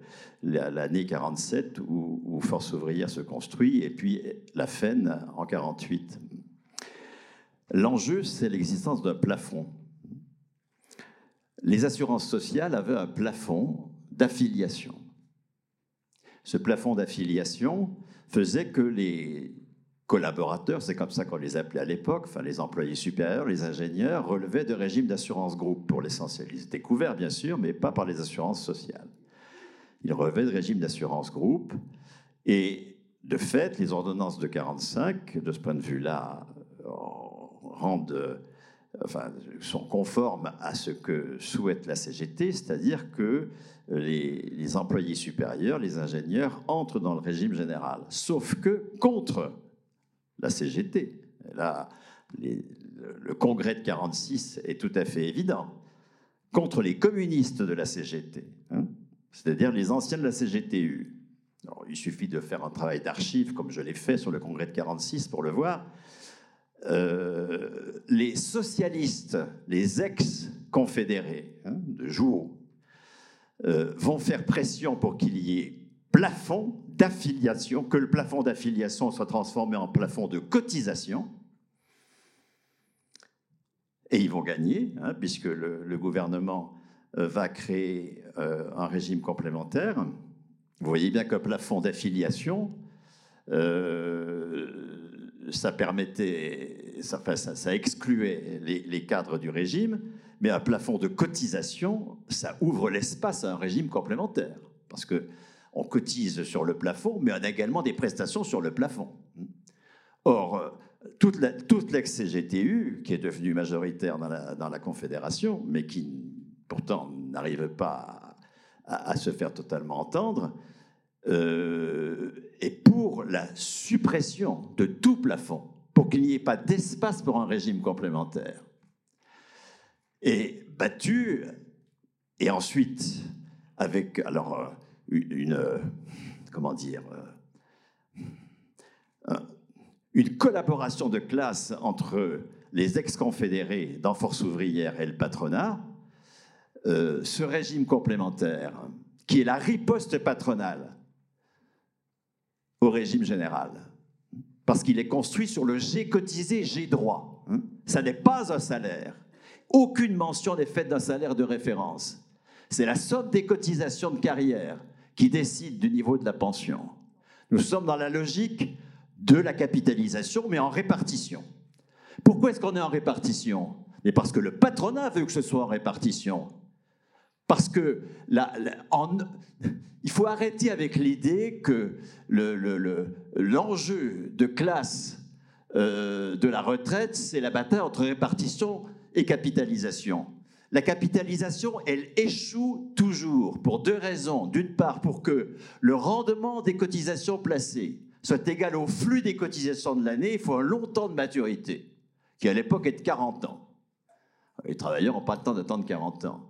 l'année 47 où, où, Force ouvrière se construit, et puis la FEN en 48. L'enjeu, c'est l'existence d'un plafond. Les assurances sociales avaient un plafond d'affiliation. ce plafond d'affiliation faisait que les collaborateurs, c'est comme ça qu'on les appelait à l'époque, enfin les employés supérieurs, les ingénieurs, relevaient de régimes d'assurance groupe pour l'essentiel. Ils étaient couverts, bien sûr, mais pas par les assurances sociales. Ils relevaient de régimes d'assurance groupe. Et de fait, les ordonnances de 45, de ce point de vue-là, rendent enfin, sont conformes à ce que souhaite la CGT, c'est-à-dire que les, employés supérieurs, les ingénieurs, entrent dans le régime général. Sauf que contre la CGT, là, le congrès de 46 est tout à fait évident, contre les communistes de la CGT, hein, c'est-à-dire les anciens de la CGTU. il suffit de faire un travail d'archives, comme je l'ai fait sur le congrès de 46 pour le voir. Euh, les socialistes, les ex-confédérés hein, de Jouot, euh, vont faire pression pour qu'il y ait plafond d'affiliation, que le plafond d'affiliation soit transformé en plafond de cotisation. Et ils vont gagner, hein, puisque le, gouvernement euh, va créer un régime complémentaire. Vous voyez bien qu'un plafond d'affiliation, ça permettait, ça, ça, excluait les, cadres du régime, mais un plafond de cotisation, ça ouvre l'espace à un régime complémentaire, parce que on cotise sur le plafond, mais on a également des prestations sur le plafond. Or, euh, toute, l'ex-CGTU, qui est devenue majoritaire dans la, Confédération, mais qui pourtant n'arrive pas à, se faire totalement entendre, euh, et pour la suppression de tout plafond, pour qu'il n'y ait pas d'espace pour un régime complémentaire. Et battu, et ensuite, avec alors euh, une, euh, comment dire, une collaboration de classe entre les ex-confédérés dans Force ouvrière et le patronat, ce régime complémentaire, qui est la riposte patronale au régime général. Parce qu'il est construit sur le j'ai cotisé, j'ai droit. Hein. Ça n'est pas un salaire. Aucune mention n'est faite d'un salaire de référence. C'est la somme des cotisations de carrière qui décide du niveau de la pension. Nous sommes dans la logique de la capitalisation, mais en répartition. Pourquoi est-ce qu'on est en répartition? Mais parce que le patronat veut que ce soit en répartition. Parce que il faut arrêter avec l'idée que l'enjeu de classe euh, de la retraite, c'est la bataille entre répartition et capitalisation. La capitalisation, elle échoue toujours pour deux raisons. D'une part, pour que le rendement des cotisations placées soit égal au flux des cotisations de l'année, il faut un long temps de maturité, qui à l'époque est de 40 ans. Les travailleurs n'ont pas le temps d'attendre 40 ans.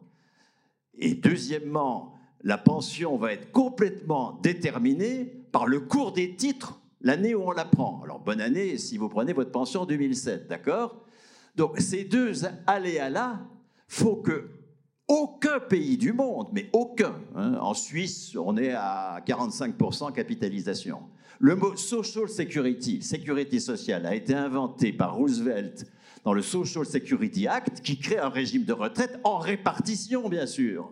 Et deuxièmement, la pension va être complètement déterminée par le cours des titres l'année où on la prend. Alors, bonne année si vous prenez votre pension en 2007, d'accord? Donc, ces deux aléas-là, faut que aucun pays du monde, mais aucun, hein, en Suisse, on est à 45% capitalisation. Le mot social security, sécurité sociale, a été inventé par Roosevelt dans le Social Security Act, qui crée un régime de retraite en répartition, bien sûr.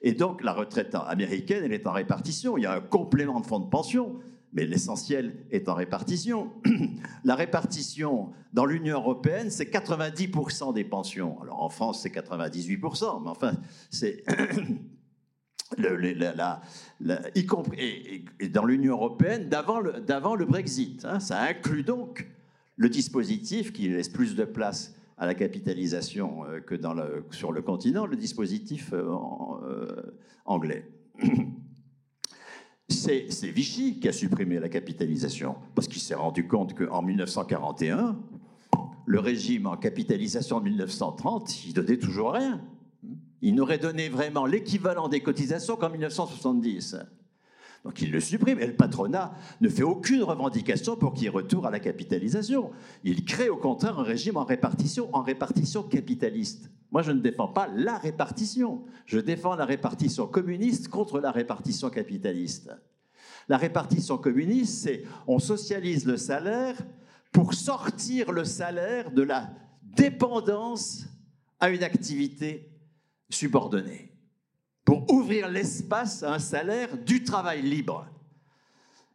Et donc, la retraite américaine, elle est en répartition. Il y a un complément de fonds de pension, mais l'essentiel est en répartition. La répartition dans l'Union européenne, c'est 90% des pensions. Alors en France, c'est 98%, mais enfin, c'est. y compris et, dans l'Union européenne d'avant le, Brexit. Hein. ça inclut donc le dispositif qui laisse plus de place à la capitalisation euh, que sur le continent, le dispositif euh, euh, anglais. C'est Vichy qui a supprimé la capitalisation, parce qu'il s'est rendu compte qu'en 1941, le régime en capitalisation de 1930, il donnait toujours rien. Il n'aurait donné vraiment l'équivalent des cotisations qu'en 1970. Donc il le supprime. Et le patronat ne fait aucune revendication pour qu'il y ait retour à la capitalisation. Il crée au contraire un régime en répartition, en répartition capitaliste. Moi, je ne défends pas la répartition. Je défends la répartition communiste contre la répartition capitaliste. La répartition communiste, c'est on socialise le salaire pour sortir le salaire de la dépendance à une activité subordonnée. Pour ouvrir l'espace à un salaire du travail libre.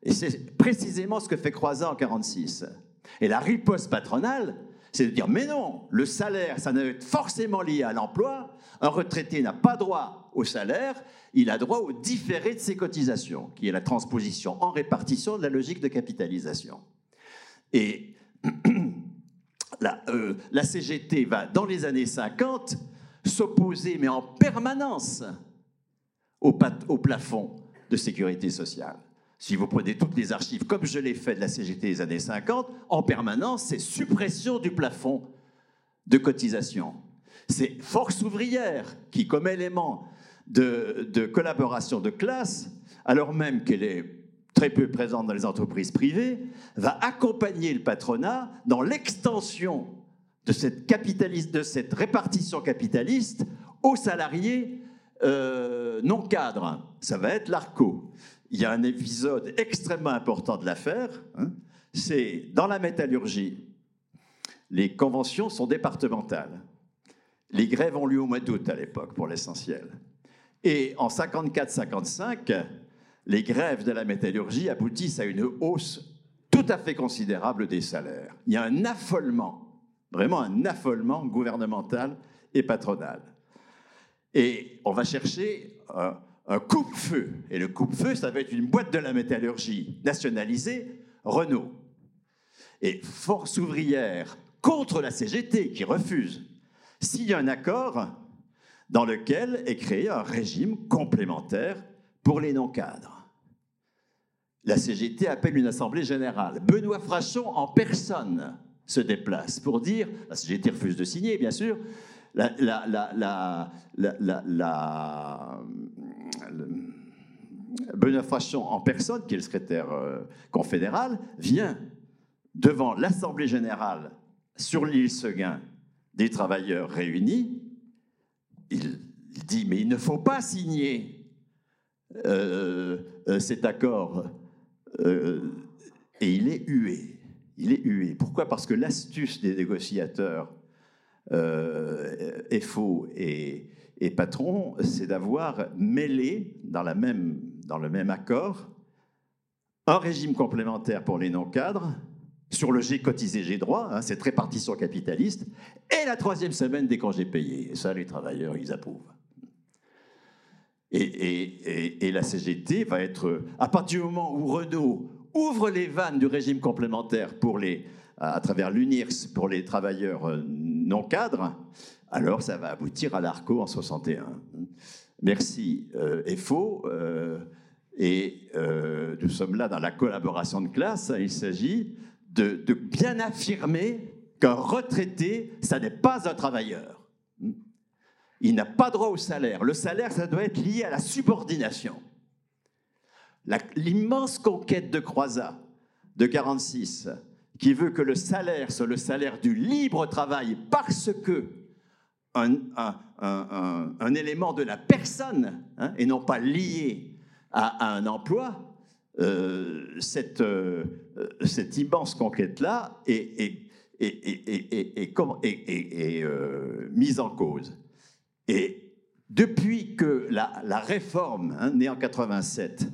Et c'est précisément ce que fait Croizat en 1946. Et la riposte patronale, c'est de dire, mais non, le salaire, ça doit être forcément lié à l'emploi. Un retraité n'a pas droit au salaire, il a droit au différé de ses cotisations, qui est la transposition en répartition de la logique de capitalisation. Et la, euh, la CGT va, dans les années 50, s'opposer, mais en permanence, au, plafond de sécurité sociale. Si vous prenez toutes les archives, comme je l'ai fait de la CGT des années 50, en permanence, c'est suppression du plafond de cotisation. C'est force ouvrière qui, comme élément de, collaboration de classe, alors même qu'elle est très peu présente dans les entreprises privées, va accompagner le patronat dans l'extension de cette répartition capitaliste aux salariés euh, non cadres. Ça va être l'ARCO il y a un épisode extrêmement important de l'affaire. Hein. c'est dans la métallurgie, les conventions sont départementales. Les grèves ont lieu au mois d'août à l'époque, pour l'essentiel. Et en 54-55, les grèves de la métallurgie aboutissent à une hausse tout à fait considérable des salaires. Il y a un affolement, vraiment un affolement gouvernemental et patronal. Et on va chercher un coupe-feu. Et le coupe-feu, ça va être une boîte de la métallurgie nationalisée, Renault. Et force ouvrière contre la CGT qui refuse. S'il y un accord dans lequel est créé un régime complémentaire pour les non-cadres. La CGT appelle une assemblée générale. Benoît Frachon en personne se déplace pour dire, la CGT refuse de signer bien sûr, la, la, Benoît Frachon en personne, qui est le secrétaire euh, confédéral, vient devant l'Assemblée générale sur l'île Seguin des travailleurs réunis. Il, dit Mais il ne faut pas signer euh, euh, cet accord. et il est hué. Il est hué. Pourquoi? Parce que l'astuce des négociateurs est faux et, et patron, c'est d'avoir mêlé dans, le même accord un régime complémentaire pour les non-cadres, sur le G cotisé, G droit, hein, cette répartition capitaliste, et la troisième semaine des congés payés. Et ça, les travailleurs, ils approuvent. Et, la CGT va être, à partir du moment où Renault ouvre les vannes du régime complémentaire pour les, à travers l'UNIRS pour les travailleurs euh, non cadres, alors ça va aboutir à l'ARCO en 61. Merci euh, FO. Euh, et euh, nous sommes là dans la collaboration de classe. Il s'agit de, de, bien affirmer qu'un retraité, ça n'est pas un travailleur. Il n'a pas droit au salaire. Le salaire, ça doit être lié à la subordination. L'immense conquête de Croizat de 46, qui veut que le salaire soit le salaire du libre travail parce que un, élément de la personne hein, et non pas lié à, un emploi, euh, cette, euh, immense conquête-là est, euh, mise en cause. Et depuis que la, réforme, hein, née en 87,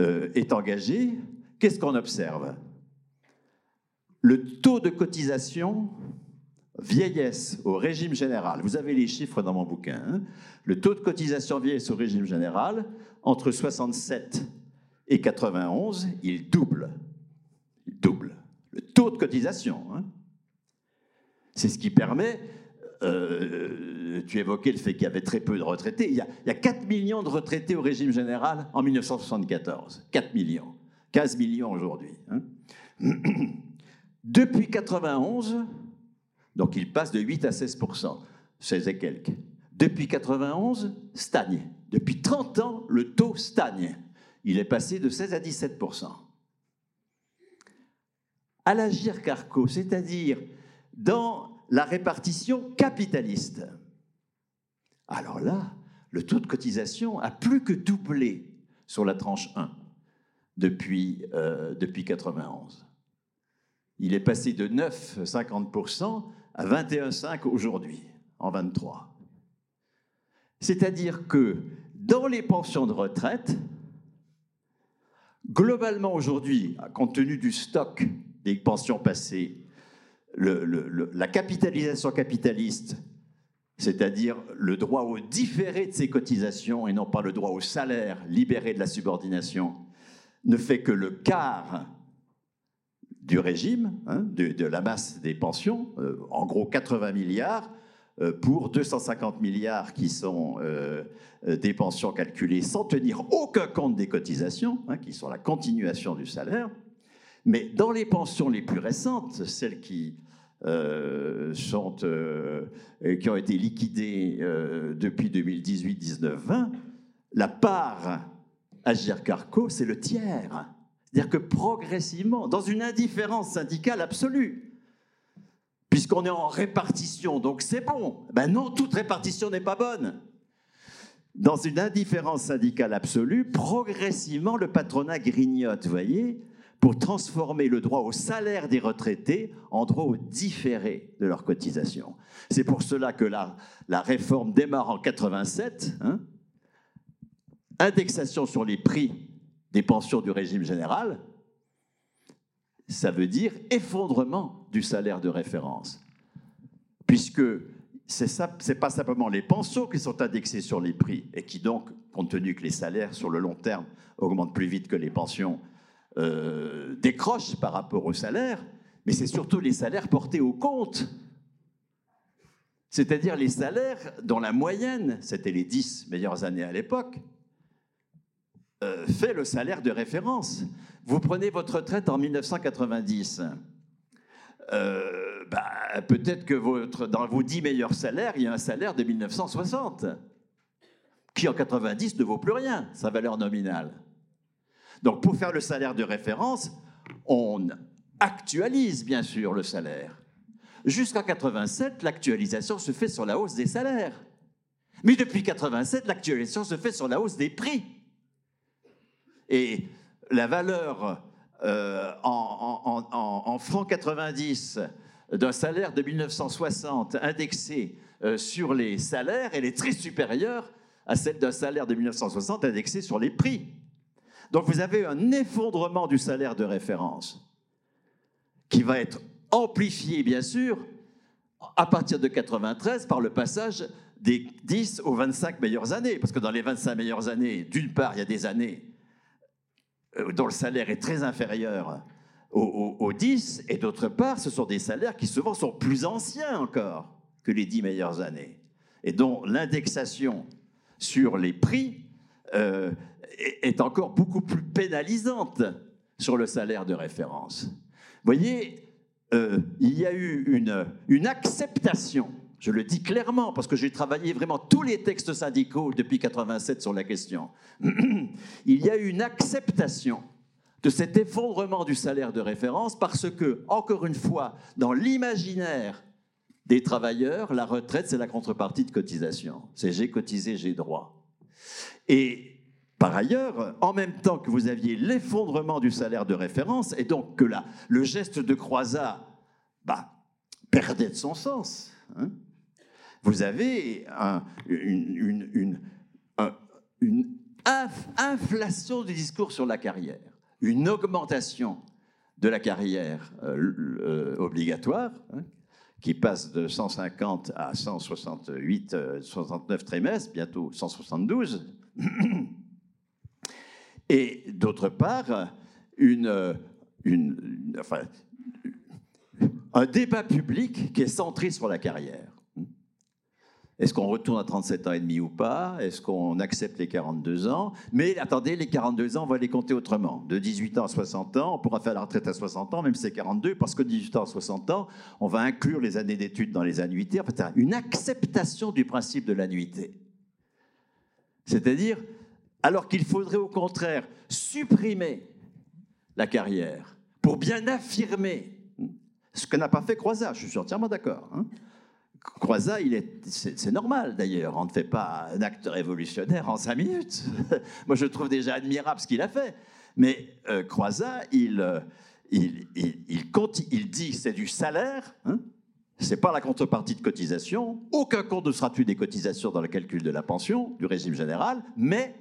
est engagée, qu'est-ce qu'on observe Le taux de cotisation vieillesse au régime général, vous avez les chiffres dans mon bouquin, hein. le taux de cotisation vieillesse au régime général, entre 67 et 91, il double. Il double. Le taux de cotisation. Hein. C'est ce qui permet, euh, tu évoquais le fait qu'il y avait très peu de retraités, il y, a, il y, a, 4 millions de retraités au régime général en 1974. 4 millions. 15 millions aujourd'hui. Hein. Depuis 91, donc il passe de 8 à 16 16 et quelques. Depuis 91, stagne. Depuis 30 ans, le taux stagne. Il est passé de 16 à 17 À l'agir carco, c'est-à-dire dans la répartition capitaliste. Alors là, le taux de cotisation a plus que doublé sur la tranche 1 depuis, euh, depuis 91. Il est passé de 9,50% à 21,5 aujourd'hui, en 23. C'est-à-dire que Dans les pensions de retraite, globalement aujourd'hui, compte tenu du stock des pensions passées, la capitalisation capitaliste, c'est-à-dire le droit au différé de ces cotisations et non pas le droit au salaire libéré de la subordination, ne fait que le quart du régime, hein, de, la masse des pensions, euh, en gros 80 milliards, euh, pour 250 milliards qui sont euh, des pensions calculées sans tenir aucun compte des cotisations, hein, qui sont la continuation du salaire. Mais dans les pensions les plus récentes, celles qui, sont, qui ont été liquidées depuis 2018, 19, 20, la part Agir Carco, c'est le tiers. C'est-à-dire que progressivement, dans une indifférence syndicale absolue, puisqu'on est en répartition, donc c'est bon. Ben non, toute répartition n'est pas bonne. Dans une indifférence syndicale absolue, progressivement, le patronat grignote, vous voyez, pour transformer le droit au salaire des retraités en droit au différé de leur cotisation. C'est pour cela que la, réforme démarre en 87, hein, indexation sur les prix des pensions du régime général, ça veut dire effondrement du salaire de référence. Puisque ce n'est pas simplement les pensions qui sont indexées sur les prix et qui donc, compte tenu que les salaires sur le long terme augmentent plus vite que les pensions, euh, décrochent par rapport aux salaires, mais c'est surtout les salaires portés au compte. C'est-à-dire les salaires dont la moyenne, c'était les dix meilleures années à l'époque, euh, fait le salaire de référence. Vous prenez votre retraite en 1990. Euh, bah, peut-être que votre, dans vos 10 meilleurs salaires, il y a un salaire de 1960, qui en 90 ne vaut plus rien, sa valeur nominale. Donc pour faire le salaire de référence, on actualise bien sûr le salaire. Jusqu'en 87, l'actualisation se fait sur la hausse des salaires. Mais depuis 87, l'actualisation se fait sur la hausse des prix. Et la valeur euh, en, francs 90 d'un salaire de 1960 indexé euh, sur les salaires, elle est très supérieure à celle d'un salaire de 1960 indexé sur les prix. Donc vous avez un effondrement du salaire de référence qui va être amplifié, bien sûr, à partir de 93 par le passage des 10 aux 25 meilleures années. Parce que dans les 25 meilleures années, d'une part, il y a des années dont le salaire est très inférieur aux, 10, et d'autre part, ce sont des salaires qui souvent sont plus anciens encore que les 10 meilleures années, et dont l'indexation sur les prix euh, est encore beaucoup plus pénalisante sur le salaire de référence. Vous voyez, euh, il y a eu une, une acceptation je le dis clairement parce que j'ai travaillé vraiment tous les textes syndicaux depuis 87 sur la question. Il y a eu une acceptation de cet effondrement du salaire de référence parce que, encore une fois, dans l'imaginaire des travailleurs, la retraite, c'est la contrepartie de cotisation. C'est j'ai cotisé, j'ai droit. Et par ailleurs, en même temps que vous aviez l'effondrement du salaire de référence, et donc que là, le geste de Croizat bah, perdait de son sens. Hein vous avez une, inflation du discours sur la carrière, une augmentation de la carrière euh, euh, obligatoire, hein, qui passe de 150 à 168, 69 euh, trimestres, bientôt 172. Et d'autre part, un débat public qui est centré sur la carrière. Est-ce qu'on retourne à 37 ans et demi ou pas? Est-ce qu'on accepte les 42 ans? Mais attendez, les 42 ans, on va les compter autrement. De 18 ans à 60 ans, on pourra faire la retraite à 60 ans, même si c'est 42, parce que de 18 ans à 60 ans, on va inclure les années d'études dans les annuités. Enfin, une acceptation du principe de l'annuité. C'est-à-dire, alors qu'il faudrait au contraire supprimer la carrière pour bien affirmer ce que n'a pas fait Croizat, je suis entièrement d'accord. Hein Croizat, c'est normal d'ailleurs, on ne fait pas un acte révolutionnaire en cinq minutes. Moi, je trouve déjà admirable ce qu'il a fait. Mais euh, Croizat, il, euh, il, il, il, il, dit c'est du salaire, hein, Ce n'est pas la contrepartie de cotisation. Aucun compte ne sera tenu des cotisations dans le calcul de la pension, du régime général, mais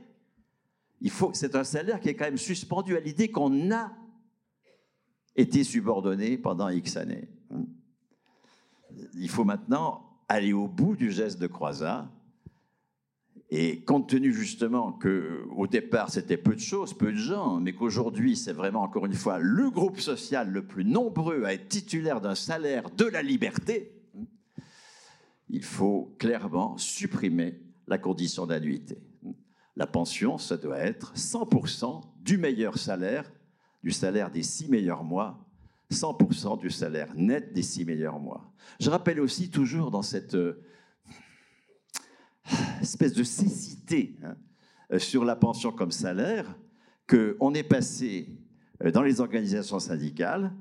c'est un salaire qui est quand même suspendu à l'idée qu'on a été subordonné pendant X années. Il faut maintenant aller au bout du geste de croisat. Et compte tenu justement que au départ c'était peu de choses, peu de gens, mais qu'aujourd'hui c'est vraiment encore une fois le groupe social le plus nombreux à être titulaire d'un salaire de la liberté, il faut clairement supprimer la condition d'annuité. La pension, ça doit être 100% du meilleur salaire, du salaire des six meilleurs mois 100% du salaire net des six meilleurs mois. Je rappelle aussi toujours dans cette euh, espèce de cécité hein, euh, sur la pension comme salaire qu'on est passé euh, dans les organisations syndicales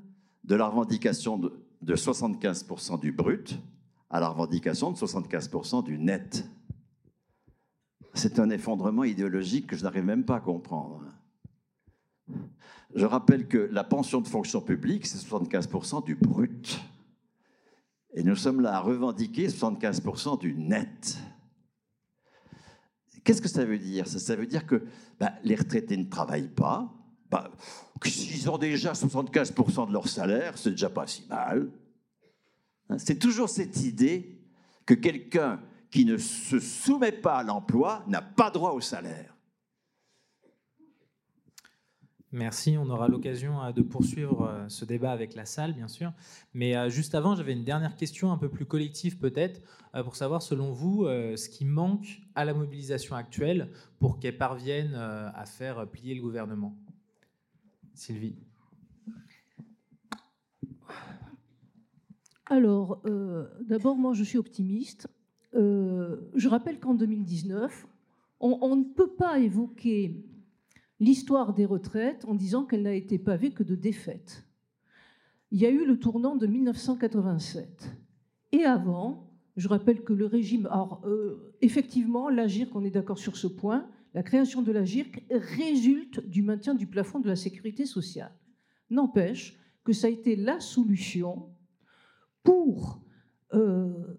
de la revendication de, 75% du brut à la revendication de 75% du net. C'est un effondrement idéologique que je n'arrive même pas à comprendre. Je rappelle que la pension de fonction publique, c'est 75% du brut. Et nous sommes là à revendiquer 75% du net. Qu'est-ce que ça veut dire? Ça, veut dire que bah, les retraités ne travaillent pas. Bah, S'ils ont déjà 75% de leur salaire, c'est déjà pas si mal. Hein, c'est toujours cette idée que quelqu'un qui ne se soumet pas à l'emploi n'a pas droit au salaire. Merci, on aura l'occasion euh, de poursuivre euh, ce débat avec la salle, bien sûr. Mais euh, juste avant, j'avais une dernière question un peu plus collective peut-être, pour savoir selon vous ce qui manque à la mobilisation actuelle pour qu'elle parvienne à faire plier le gouvernement? Sylvie. Alors, d'abord, moi, je suis optimiste. je rappelle qu'en 2019, on, ne peut pas évoquer l'histoire des retraites en disant qu'elle n'a été pavée que de défaites. Il y a eu le tournant de 1987. Et avant, je rappelle que le régime. Alors, euh, effectivement, l'AGIRC, on est d'accord sur ce point, la création de l'AGIRC résulte du maintien du plafond de la sécurité sociale. N'empêche que ça a été la solution pour euh,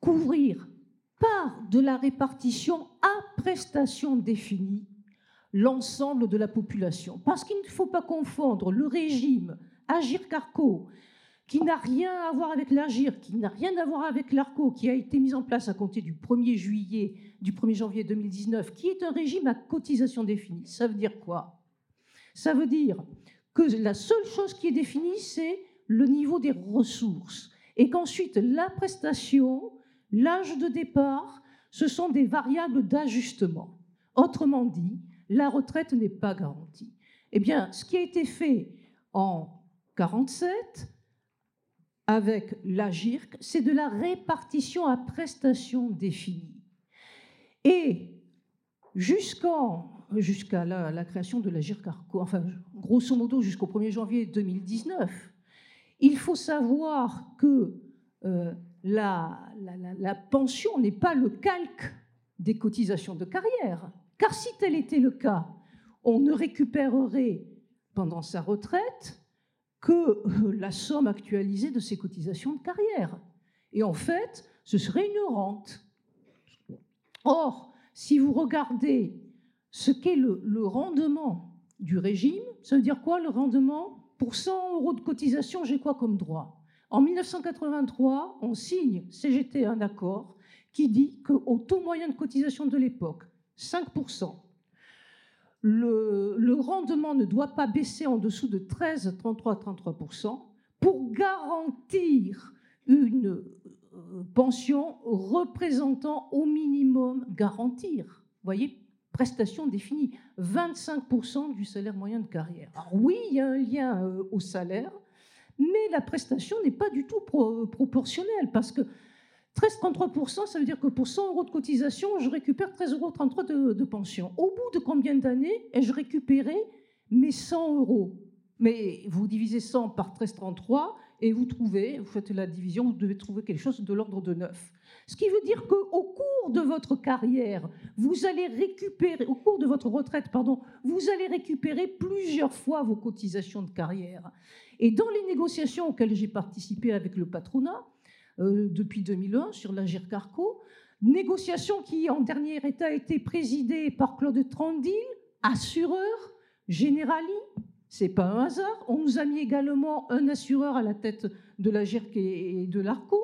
couvrir par de la répartition à prestations définies l'ensemble de la population. Parce qu'il ne faut pas confondre le régime Agir-Carco, qui n'a rien à voir avec l'Agir, qui n'a rien à voir avec l'ARCO, qui a été mis en place à compter du 1er juillet, du 1er janvier 2019, qui est un régime à cotisation définie. Ça veut dire quoi? Ça veut dire que la seule chose qui est définie, c'est le niveau des ressources. Et qu'ensuite, la prestation, l'âge de départ, ce sont des variables d'ajustement. Autrement dit, la retraite n'est pas garantie. Eh bien, ce qui a été fait en 47 avec l'AGIRC, c'est de la répartition à prestations définies. Et jusqu'à la, création de l'AGIRC Arco, enfin, grosso modo jusqu'au 1er janvier 2019, il faut savoir que euh, la, la pension n'est pas le calque des cotisations de carrière. Car si tel était le cas, on ne récupérerait pendant sa retraite que euh, la somme actualisée de ses cotisations de carrière. Et en fait, ce serait une rente. Or, si vous regardez ce qu'est le, rendement du régime, ça veut dire quoi le rendement? Pour 100 euros de cotisation, j'ai quoi comme droit? En 1983, on signe CGT un accord qui dit qu'au taux moyen de cotisation de l'époque, 5%. Le, rendement ne doit pas baisser en dessous de 13, 33, 33% pour garantir une euh, pension représentant au minimum, garantir, voyez, prestation définie, 25% du salaire moyen de carrière. Alors oui, il y a un lien euh, au salaire, mais la prestation n'est pas du tout proportionnelle parce que 13,33%, ça veut dire que pour 100 euros de cotisation, je récupère 13,33 euros de, de pension. Au bout de combien d'années ai-je récupéré mes 100 euros? Mais vous divisez 100 par 13,33 et vous trouvez, vous faites la division, vous devez trouver quelque chose de l'ordre de 9. Ce qui veut dire qu'au cours de votre carrière, vous allez récupérer, au cours de votre retraite, pardon, vous allez récupérer plusieurs fois vos cotisations de carrière. Et dans les négociations auxquelles j'ai participé avec le patronat, depuis 2001 sur l'Agir Carco. Négociation qui, en dernier état, a été présidée par Claude Trandil, assureur, Generali. C'est pas un hasard. On nous a mis également un assureur à la tête de la GIRC et de l'ARCO.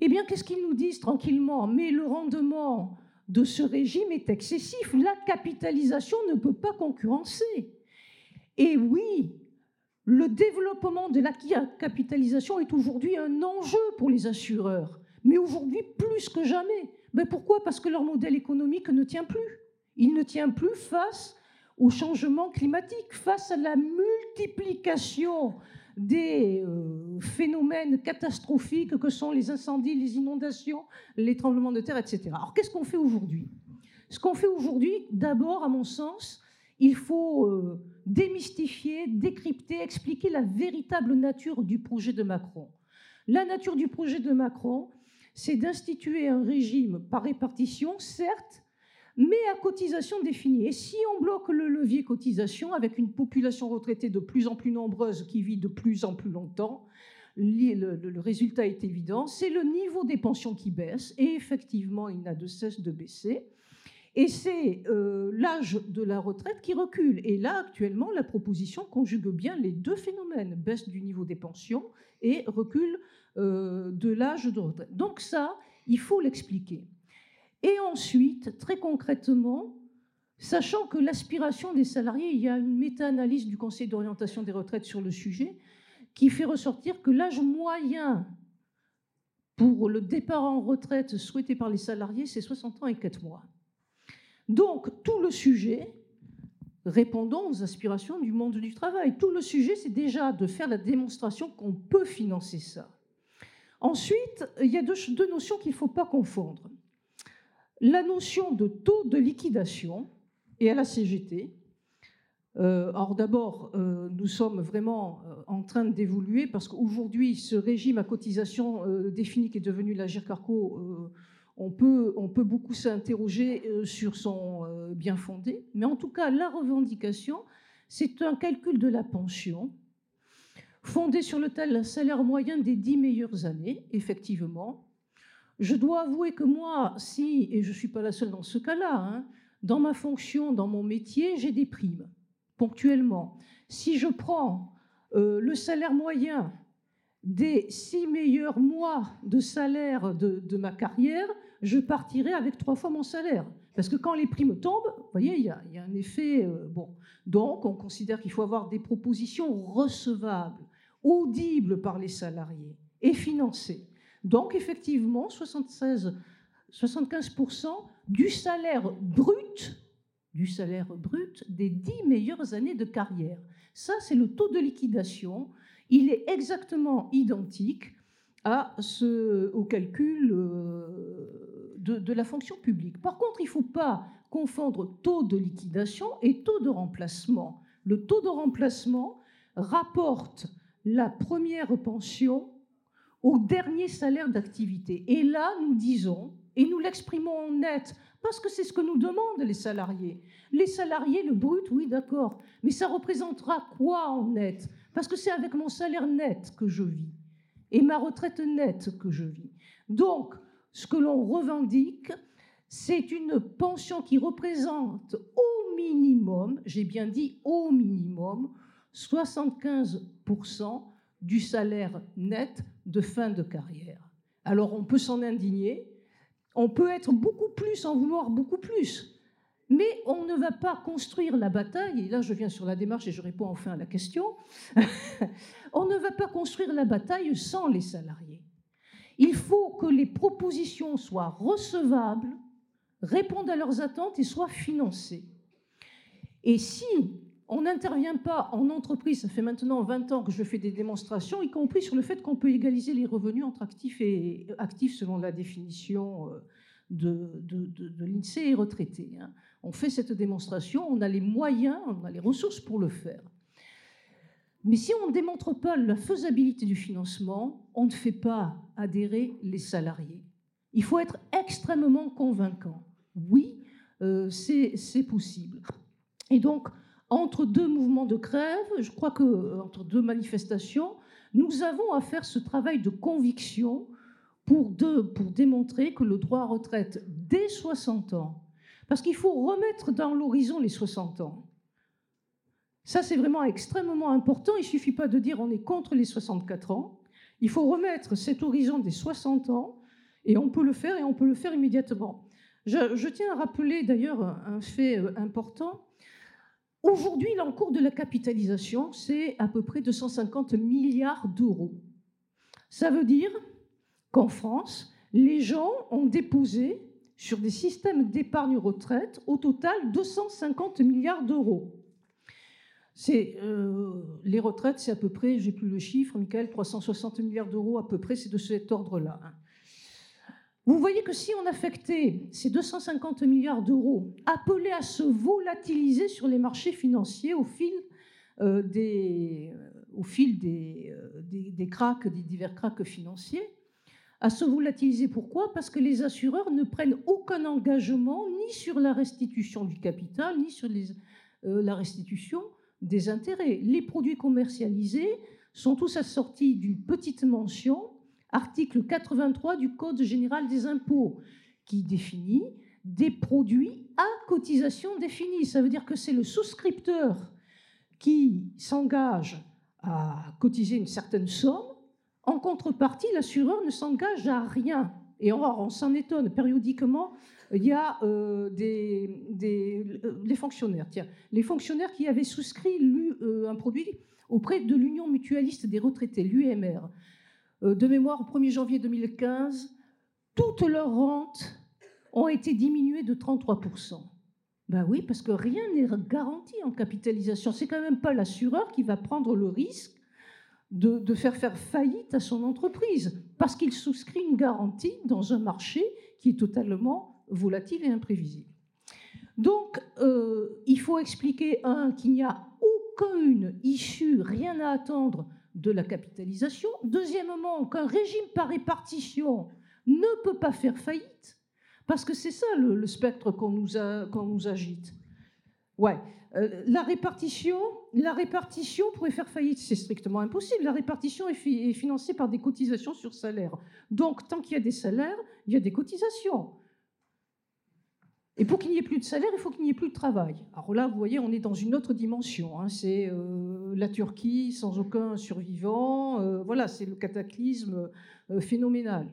Eh bien, qu'est-ce qu'ils nous disent tranquillement? Mais le rendement de ce régime est excessif. La capitalisation ne peut pas concurrencer. Et oui, le développement de la capitalisation est aujourd'hui un enjeu pour les assureurs, mais aujourd'hui plus que jamais. Mais pourquoi? Parce que leur modèle économique ne tient plus. Il ne tient plus face au changement climatique, face à la multiplication des euh, phénomènes catastrophiques que sont les incendies, les inondations, les tremblements de terre, etc. Alors qu'est-ce qu'on fait aujourd'hui? Ce qu'on fait aujourd'hui, d'abord, à mon sens, il faut euh, démystifier, décrypter, expliquer la véritable nature du projet de Macron. La nature du projet de Macron, c'est d'instituer un régime par répartition, certes, mais à cotisation définie. Et si on bloque le levier cotisation avec une population retraitée de plus en plus nombreuse qui vit de plus en plus longtemps, le, résultat est évident, c'est le niveau des pensions qui baisse, et effectivement, il n'a de cesse de baisser. Et c'est euh, l'âge de la retraite qui recule. Et là, actuellement, la proposition conjugue bien les deux phénomènes, baisse du niveau des pensions et recul euh, de l'âge de retraite. Donc ça, il faut l'expliquer. Et ensuite, très concrètement, sachant que l'aspiration des salariés, il y a une méta-analyse du Conseil d'orientation des retraites sur le sujet, qui fait ressortir que l'âge moyen pour le départ en retraite souhaité par les salariés, c'est 60 ans et 4 mois. Donc, tout le sujet, répondant aux aspirations du monde du travail, tout le sujet, c'est déjà de faire la démonstration qu'on peut financer ça. Ensuite, il y a deux, notions qu'il ne faut pas confondre la notion de taux de liquidation et à la CGT. Euh, alors d'abord, euh, nous sommes vraiment euh, en train d'évoluer parce qu'aujourd'hui, ce régime à cotisation défini qui est devenu la GIRCARCO, on, peut, on peut beaucoup s'interroger sur son bien fondé. Mais en tout cas, la revendication, c'est un calcul de la pension fondé sur le salaire moyen des dix meilleures années, effectivement, je dois avouer que moi, si, et je ne suis pas la seule dans ce cas-là, hein, dans ma fonction, dans mon métier, j'ai des primes, ponctuellement. Si je prends euh, le salaire moyen des six meilleurs mois de salaire de, ma carrière, je partirai avec trois fois mon salaire. Parce que quand les primes tombent, vous voyez, il y, a, un effet. Euh, bon. Donc, on considère qu'il faut avoir des propositions recevables, audibles par les salariés et financées. Donc effectivement, 76, 75% du salaire brut, du salaire brut des 10 meilleures années de carrière. Ça, c'est le taux de liquidation. Il est exactement identique au calcul euh, de, la fonction publique. Par contre, il ne faut pas confondre taux de liquidation et taux de remplacement. Le taux de remplacement rapporte la première pension au dernier salaire d'activité. Et là, nous disons, et nous l'exprimons en net, parce que c'est ce que nous demandent les salariés. Les salariés, le brut, oui, d'accord, mais ça représentera quoi en net? Parce que c'est avec mon salaire net que je vis, et ma retraite nette que je vis. Donc, ce que l'on revendique, c'est une pension qui représente au minimum, j'ai bien dit au minimum, 75% du salaire net de fin de carrière. Alors on peut s'en indigner, on peut être beaucoup plus, en vouloir beaucoup plus, mais on ne va pas construire la bataille, et là je viens sur la démarche et je réponds enfin à la question, on ne va pas construire la bataille sans les salariés. Il faut que les propositions soient recevables, répondent à leurs attentes et soient financées. Et si on n'intervient pas en entreprise, ça fait maintenant 20 ans que je fais des démonstrations, y compris sur le fait qu'on peut égaliser les revenus entre actifs et actifs selon la définition euh, de, de, l'INSEE et retraités. Hein. On fait cette démonstration, on a les moyens, on a les ressources pour le faire. Mais si on ne démontre pas la faisabilité du financement, on ne fait pas adhérer les salariés. Il faut être extrêmement convaincant. Oui, euh, c'est possible. Et donc, entre deux mouvements de grève, je crois que euh, entre deux manifestations, Nous avons à faire ce travail de conviction pour, pour démontrer que le droit à retraite dès 60 ans, parce qu'il faut remettre dans l'horizon les 60 ans. Ça, c'est vraiment extrêmement important. Il ne suffit pas de dire on est contre les 64 ans. Il faut remettre cet horizon des 60 ans, et on peut le faire, et on peut le faire immédiatement. Je, tiens à rappeler d'ailleurs un fait euh, important. Aujourd'hui, l'encours de la capitalisation, c'est à peu près 250 milliards d'euros. Ça veut dire qu'en France, les gens ont déposé sur des systèmes d'épargne retraite au total 250 milliards d'euros. C'est euh, les retraites, c'est à peu près, j'ai plus le chiffre, Michael, 360 milliards d'euros à peu près, c'est de cet ordre-là. Hein. Vous voyez que si on affectait ces 250 milliards d'euros appelés à se volatiliser sur les marchés financiers au fil euh, des, au fil des, euh, des, cracks, des divers cracks financiers, à se volatiliser. Pourquoi? Parce que les assureurs ne prennent aucun engagement ni sur la restitution du capital, ni sur euh, la restitution des intérêts. Les produits commercialisés sont tous assortis d'une petite mention article 83 du Code général des impôts, qui définit des produits à cotisation définie. Ça veut dire que c'est le souscripteur qui s'engage à cotiser une certaine somme. En contrepartie, l'assureur ne s'engage à rien. Et on, s'en étonne. Périodiquement, il y a euh, des, des, fonctionnaires. Tiens, les fonctionnaires qui avaient souscrit euh, un produit auprès de l'Union mutualiste des retraités, l'UMR. Euh, de mémoire, au 1er janvier 2015, toutes leurs rentes ont été diminuées de 33%. Ben oui, parce que rien n'est garanti en capitalisation. C'est quand même pas l'assureur qui va prendre le risque de, faire faire faillite à son entreprise, parce qu'il souscrit une garantie dans un marché qui est totalement volatile et imprévisible. Donc, euh, il faut expliquer, un, qu'il n'y a aucune issue, rien à attendre de la capitalisation. Deuxièmement, qu'un régime par répartition ne peut pas faire faillite, parce que c'est ça le, spectre qu'on nous, nous, agite. Ouais, euh, la répartition, la répartition pourrait faire faillite, c'est strictement impossible. La répartition est, financée par des cotisations sur salaire. Donc, tant qu'il y a des salaires, il y a des cotisations. Et pour qu'il n'y ait plus de salaire, il faut qu'il n'y ait plus de travail. Alors là, vous voyez, on est dans une autre dimension. Hein. C'est euh, la Turquie sans aucun survivant. Euh, voilà, c'est le cataclysme phénoménal.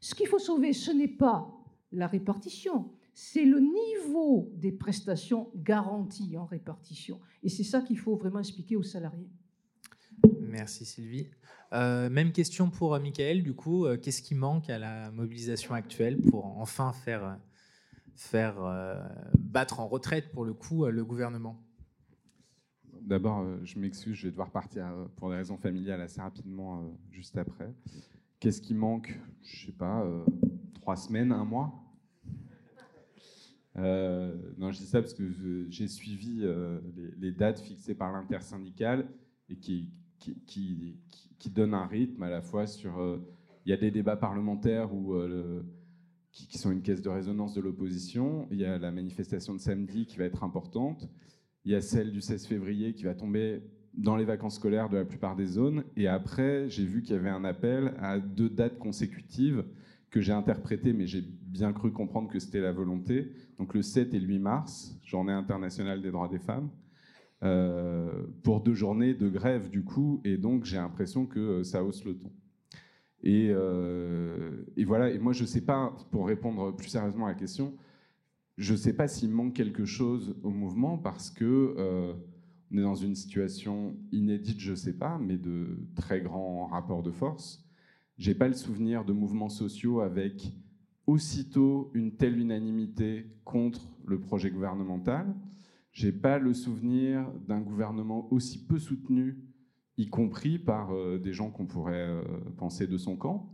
Ce qu'il faut sauver, ce n'est pas la répartition, c'est le niveau des prestations garanties en répartition. Et c'est ça qu'il faut vraiment expliquer aux salariés. Merci Sylvie. même question pour Michael, du coup, qu'est-ce qui manque à la mobilisation actuelle pour enfin faire faire euh, battre en retraite, pour le coup, euh, le gouvernement? D'abord, euh, je m'excuse, je vais devoir partir pour des raisons familiales assez rapidement juste après. Qu'est-ce qui manque? Je ne sais pas, trois semaines, un mois? Non, je dis ça parce que j'ai suivi les, dates fixées par l'intersyndicale et qui, qui, qui, donnent un rythme à la fois sur. il y a des débats parlementaires où qui, sont une caisse de résonance de l'opposition. Il y a la manifestation de samedi qui va être importante. Il y a celle du 16 février qui va tomber dans les vacances scolaires de la plupart des zones. Et après, j'ai vu qu'il y avait un appel à deux dates consécutives que j'ai interprétées, mais j'ai bien cru comprendre que c'était la volonté. Donc le 7 et le 8 mars, journée internationale des droits des femmes, euh, pour deux journées de grève du coup. Et donc j'ai l'impression que euh, ça hausse le ton. Euh, et, voilà, et moi je ne sais pas, pour répondre plus sérieusement à la question, je ne sais pas s'il manque quelque chose au mouvement parce que euh, on est dans une situation inédite, je ne sais pas, mais de très grands rapports de force. J'ai pas le souvenir de mouvements sociaux avec aussitôt une telle unanimité contre le projet gouvernemental. J'ai pas le souvenir d'un gouvernement aussi peu soutenu y compris par euh, des gens qu'on pourrait euh, penser de son camp.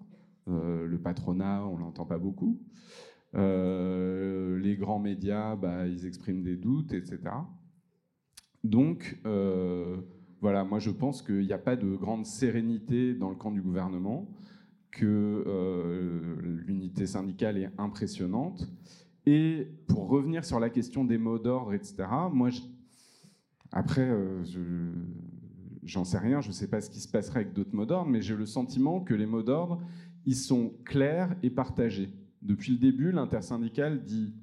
Euh, le patronat, on l'entend pas beaucoup. les grands médias, bah, ils expriment des doutes, etc. Donc, voilà, moi je pense qu'il n'y a pas de grande sérénité dans le camp du gouvernement, que l'unité syndicale est impressionnante. Et pour revenir sur la question des mots d'ordre, etc., moi, après, je, j'en sais rien, je ne sais pas ce qui se passerait avec d'autres mots d'ordre, mais j'ai le sentiment que les mots d'ordre, ils sont clairs et partagés. Depuis le début, l'intersyndicale dit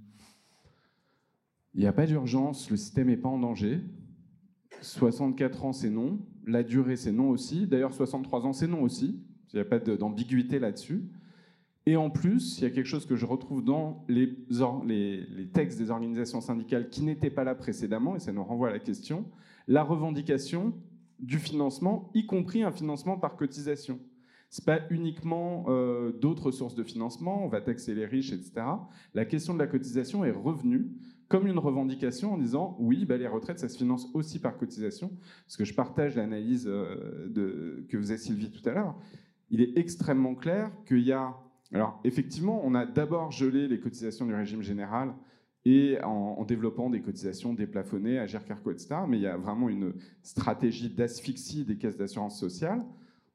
il n'y a pas d'urgence, le système n'est pas en danger. 64 ans, c'est non. La durée, c'est non aussi. D'ailleurs, 63 ans, c'est non aussi. Il n'y a pas d'ambiguïté là-dessus. Et en plus, il y a quelque chose que je retrouve dans les, textes des organisations syndicales qui n'étaient pas là précédemment, et ça nous renvoie à la question, la revendication du financement, y compris un financement par cotisation. Ce n'est pas uniquement euh, d'autres sources de financement, on va taxer les riches, etc. La question de la cotisation est revenue comme une revendication en disant oui, bah, les retraites, ça se finance aussi par cotisation, parce que je partage l'analyse euh, que faisait Sylvie tout à l'heure. Il est extrêmement clair qu'il y a... Alors effectivement, on a d'abord gelé les cotisations du régime général et en, développant des cotisations déplafonnées à GERCARCO, etc. Mais il y a vraiment une stratégie d'asphyxie des caisses d'assurance sociale.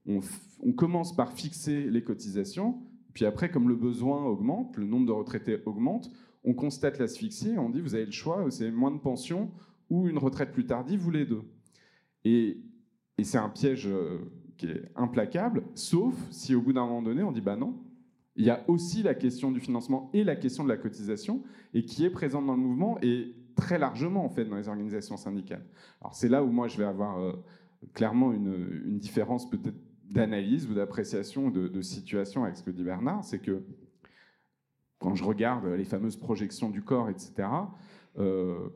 On, on, commence par fixer les cotisations, puis après, comme le besoin augmente, le nombre de retraités augmente, on constate l'asphyxie, on dit vous avez le choix, c'est moins de pension ou une retraite plus tardive, vous les deux. Et, c'est un piège euh, qui est implacable, sauf si au bout d'un moment donné, on dit bah non. Il y a aussi la question du financement et la question de la cotisation, et qui est présente dans le mouvement et très largement en fait dans les organisations syndicales. Alors c'est là où moi je vais avoir euh, clairement une, différence peut-être d'analyse ou d'appréciation de, de situation avec ce que dit Bernard, c'est que quand je regarde les fameuses projections du corps, etc., euh,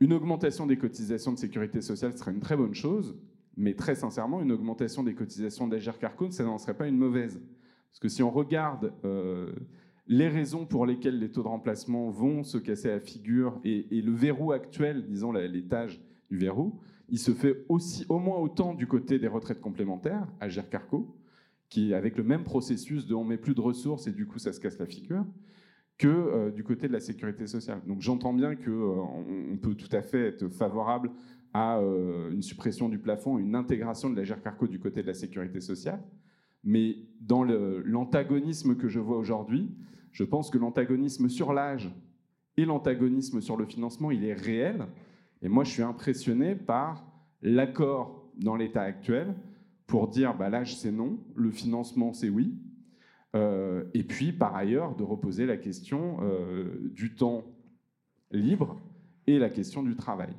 une augmentation des cotisations de sécurité sociale serait une très bonne chose, mais très sincèrement, une augmentation des cotisations d'Agir Carcone, ça n'en serait pas une mauvaise. Parce que si on regarde euh, les raisons pour lesquelles les taux de remplacement vont se casser la figure et, le verrou actuel, disons l'étage du verrou, il se fait aussi au moins autant du côté des retraites complémentaires, Agir Carco, qui avec le même processus de on met plus de ressources et du coup ça se casse la figure, que euh, du côté de la sécurité sociale. Donc j'entends bien qu'on euh, peut tout à fait être favorable à euh, une suppression du plafond, une intégration de la GERCARCO du côté de la sécurité sociale, mais dans l'antagonisme que je vois aujourd'hui, je pense que l'antagonisme sur l'âge et l'antagonisme sur le financement, il est réel. Et moi, je suis impressionné par l'accord dans l'état actuel pour dire bah, l'âge c'est non, le financement c'est oui, euh, et puis, par ailleurs, de reposer la question euh, du temps libre et la question du travail.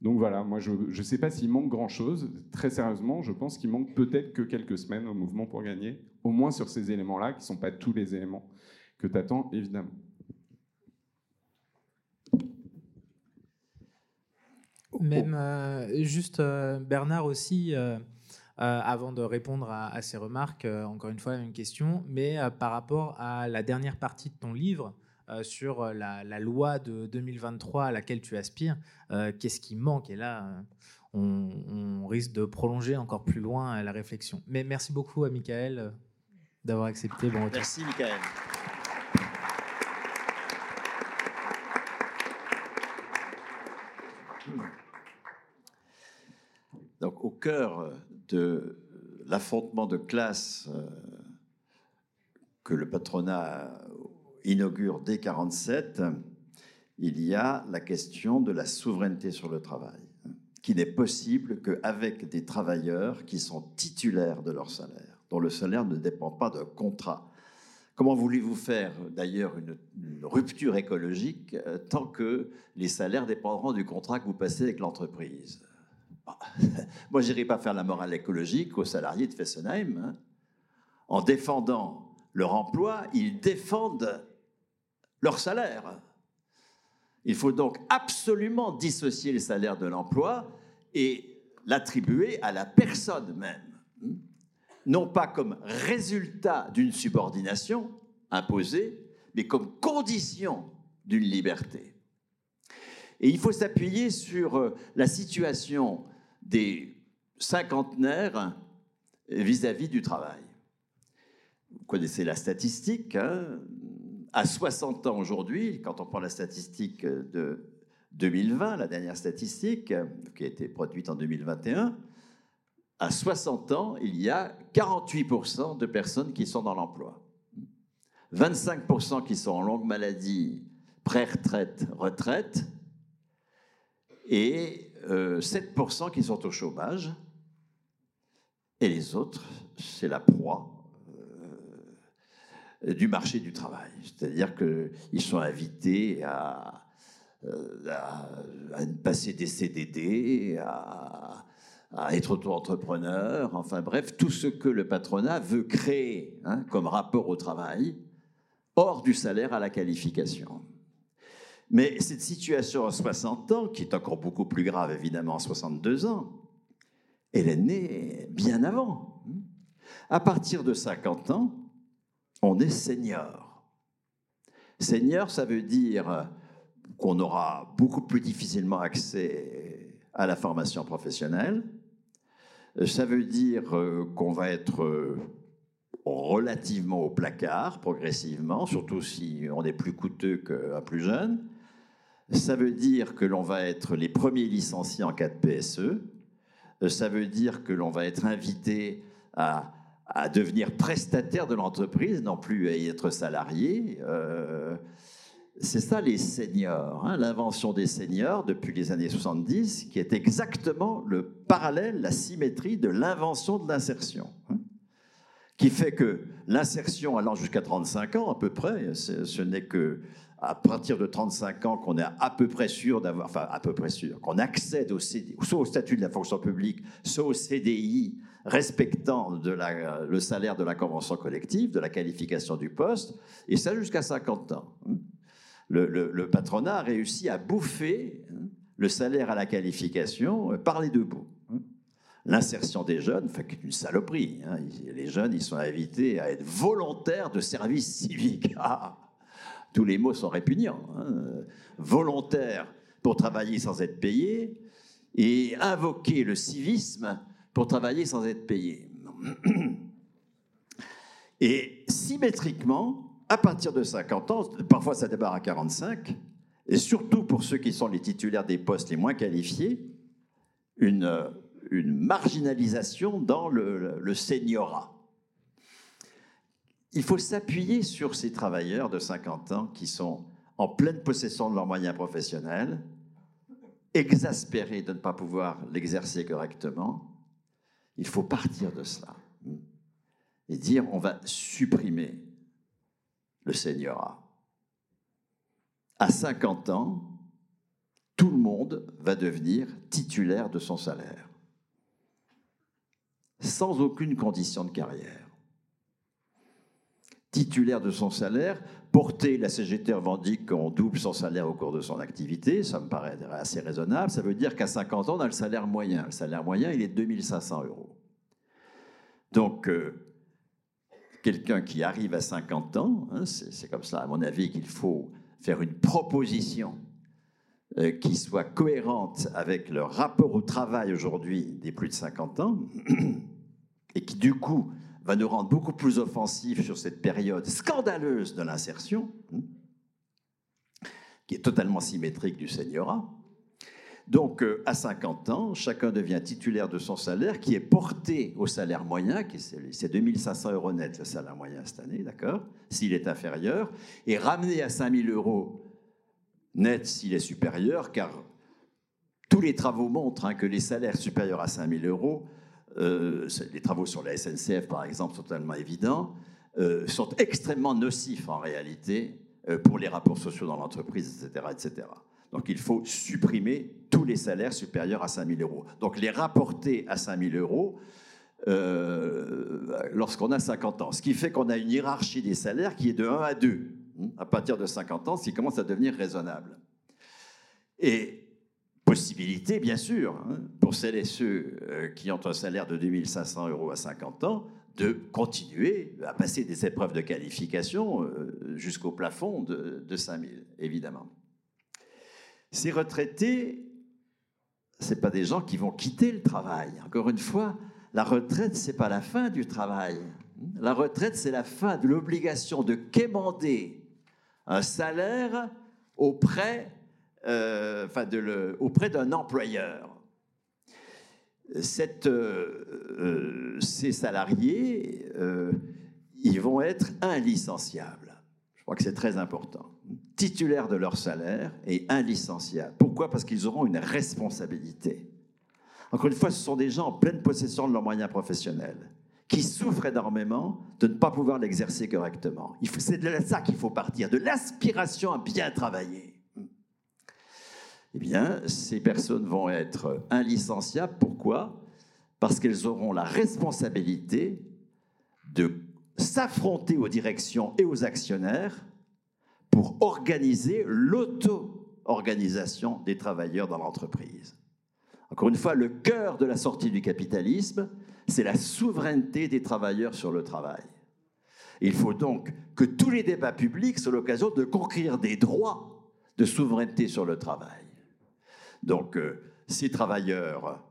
Donc voilà, moi je ne sais pas s'il manque grand-chose. Très sérieusement, je pense qu'il manque peut-être que quelques semaines au mouvement pour gagner, au moins sur ces éléments-là, qui ne sont pas tous les éléments que tu attends, évidemment. Même euh, juste Bernard aussi, avant de répondre à, ces remarques, euh, encore une fois, une question, mais euh, par rapport à la dernière partie de ton livre, sur la, loi de 2023 à laquelle tu aspires, qu'est-ce qui manque? Et là, on, risque de prolonger encore plus loin la réflexion. Mais merci beaucoup à Michael d'avoir accepté. Bon merci Michael. Donc au cœur de l'affrontement de classe euh, que le patronat inaugure dès 1947, il y a la question de la souveraineté sur le travail, qui n'est possible qu'avec des travailleurs qui sont titulaires de leur salaire, dont le salaire ne dépend pas d'un contrat. Comment voulez-vous faire d'ailleurs une, rupture écologique euh, tant que les salaires dépendront du contrat que vous passez avec l'entreprise? moi, je n'irai pas faire la morale écologique aux salariés de Fessenheim. Hein. En défendant leur emploi, ils défendent leur salaire. Il faut donc absolument dissocier le salaire de l'emploi et l'attribuer à la personne même. Hein. Non pas comme résultat d'une subordination imposée, mais comme condition d'une liberté. Et il faut s'appuyer sur euh, la situation des cinquantenaires vis-à-vis du travail. Vous connaissez la statistique. Hein. à 60 ans aujourd'hui, quand on prend la statistique de 2020, la dernière statistique qui a été produite en 2021, à 60 ans, il y a 48% de personnes qui sont dans l'emploi. 25% qui sont en longue maladie, pré-retraite, retraite, et 7% euh, qui sont au chômage, et les autres, c'est la proie euh, du marché du travail. C'est-à-dire qu'ils sont invités à, passer des CDD, à, être auto-entrepreneur, enfin bref, tout ce que le patronat veut créer hein, comme rapport au travail, hors du salaire à la qualification. Mais cette situation à 60 ans, qui est encore beaucoup plus grave évidemment à 62 ans, elle est née bien avant. À partir de 50 ans, on est senior. Senior, ça veut dire qu'on aura beaucoup plus difficilement accès à la formation professionnelle. Ça veut dire euh, qu'on va être euh, relativement au placard progressivement, surtout si on est plus coûteux qu'un plus jeune. Ça veut dire que l'on va être les premiers licenciés en cas de PSE. Ça veut dire que l'on va être invité à, devenir prestataire de l'entreprise, non plus à y être salarié. Euh, c'est ça les seniors, hein, l'invention des seniors depuis les années 70, qui est exactement le parallèle, la symétrie de l'invention de l'insertion. Hein, qui fait que l'insertion allant jusqu'à 35 ans à peu près, ce n'est que à partir de 35 ans qu'on est à peu près sûr d'avoir, enfin à peu près sûr, qu'on accède au soit au statut de la fonction publique, soit au CDI, respectant le salaire de la convention collective, de la qualification du poste, et ça jusqu'à 50 ans. Le, patronat a réussi à bouffer le salaire à la qualification par les deux bouts. L'insertion des jeunes, fait une saloperie. Hein. Les jeunes, ils sont invités à être volontaires de service civique. Ah, tous les mots sont répugnants. Hein. Volontaire pour travailler sans être payé et invoquer le civisme pour travailler sans être payé. Et symétriquement, à partir de 50 ans, parfois ça débarre à 45, et surtout pour ceux qui sont les titulaires des postes les moins qualifiés, une, marginalisation dans le, le seniorat il faut s'appuyer sur ces travailleurs de 50 ans qui sont en pleine possession de leurs moyens professionnels, exaspérés de ne pas pouvoir l'exercer correctement. Il faut partir de cela et dire on va supprimer le seigneurat. À 50 ans, tout le monde va devenir titulaire de son salaire, sans aucune condition de carrière titulaire de son salaire. Porter, la CGT revendique qu'on double son salaire au cours de son activité, ça me paraît assez raisonnable. Ça veut dire qu'à 50 ans, on a le salaire moyen. Le salaire moyen, il est de 2500 euros. Donc, euh, quelqu'un qui arrive à 50 ans, hein, c'est comme ça, à mon avis, qu'il faut faire une proposition euh, qui soit cohérente avec le rapport au travail aujourd'hui des plus de 50 ans, et qui, du coup, va nous rendre beaucoup plus offensifs sur cette période scandaleuse de l'insertion, hein, qui est totalement symétrique du seigneurat. Donc, euh, à 50 ans, chacun devient titulaire de son salaire, qui est porté au salaire moyen, qui c'est 2500 euros net le salaire moyen cette année, d'accord S'il est inférieur, et ramené à 5000 euros net s'il est supérieur, car tous les travaux montrent hein, que les salaires supérieurs à 5000 euros euh, les travaux sur la SNCF par exemple sont totalement évidents, euh, sont extrêmement nocifs en réalité euh, pour les rapports sociaux dans l'entreprise, etc., etc. Donc il faut supprimer tous les salaires supérieurs à 5 000 euros. Donc les rapporter à 5 000 euros lorsqu'on a 50 ans. Ce qui fait qu'on a une hiérarchie des salaires qui est de 1 à 2 hein, à partir de 50 ans, ce qui commence à devenir raisonnable. Et possibilité, bien sûr, hein, pour celles et ceux euh, qui ont un salaire de 2500 euros à 50 ans, de continuer à passer des épreuves de qualification euh, jusqu'au plafond de, de 5000, évidemment. Ces retraités, ce pas des gens qui vont quitter le travail. Encore une fois, la retraite, ce n'est pas la fin du travail. La retraite, c'est la fin de l'obligation de quémander un salaire auprès euh, enfin auprès d'un employeur. Euh, euh, ces salariés, ils vont être inlicenciables. Je crois que c'est très important. Titulaires de leur salaire et inlicenciables. Pourquoi? Parce qu'ils auront une responsabilité. Encore une fois, ce sont des gens en pleine possession de leurs moyens professionnels, qui souffrent énormément de ne pas pouvoir l'exercer correctement. C'est de ça qu'il faut partir, de l'aspiration à bien travailler. Eh bien, ces personnes vont être inlicenciables. Pourquoi? Parce qu'elles auront la responsabilité de s'affronter aux directions et aux actionnaires pour organiser l'auto-organisation des travailleurs dans l'entreprise. Encore une fois, le cœur de la sortie du capitalisme, c'est la souveraineté des travailleurs sur le travail. Il faut donc que tous les débats publics soient l'occasion de conquérir des droits de souveraineté sur le travail. Donc, euh, ces travailleurs,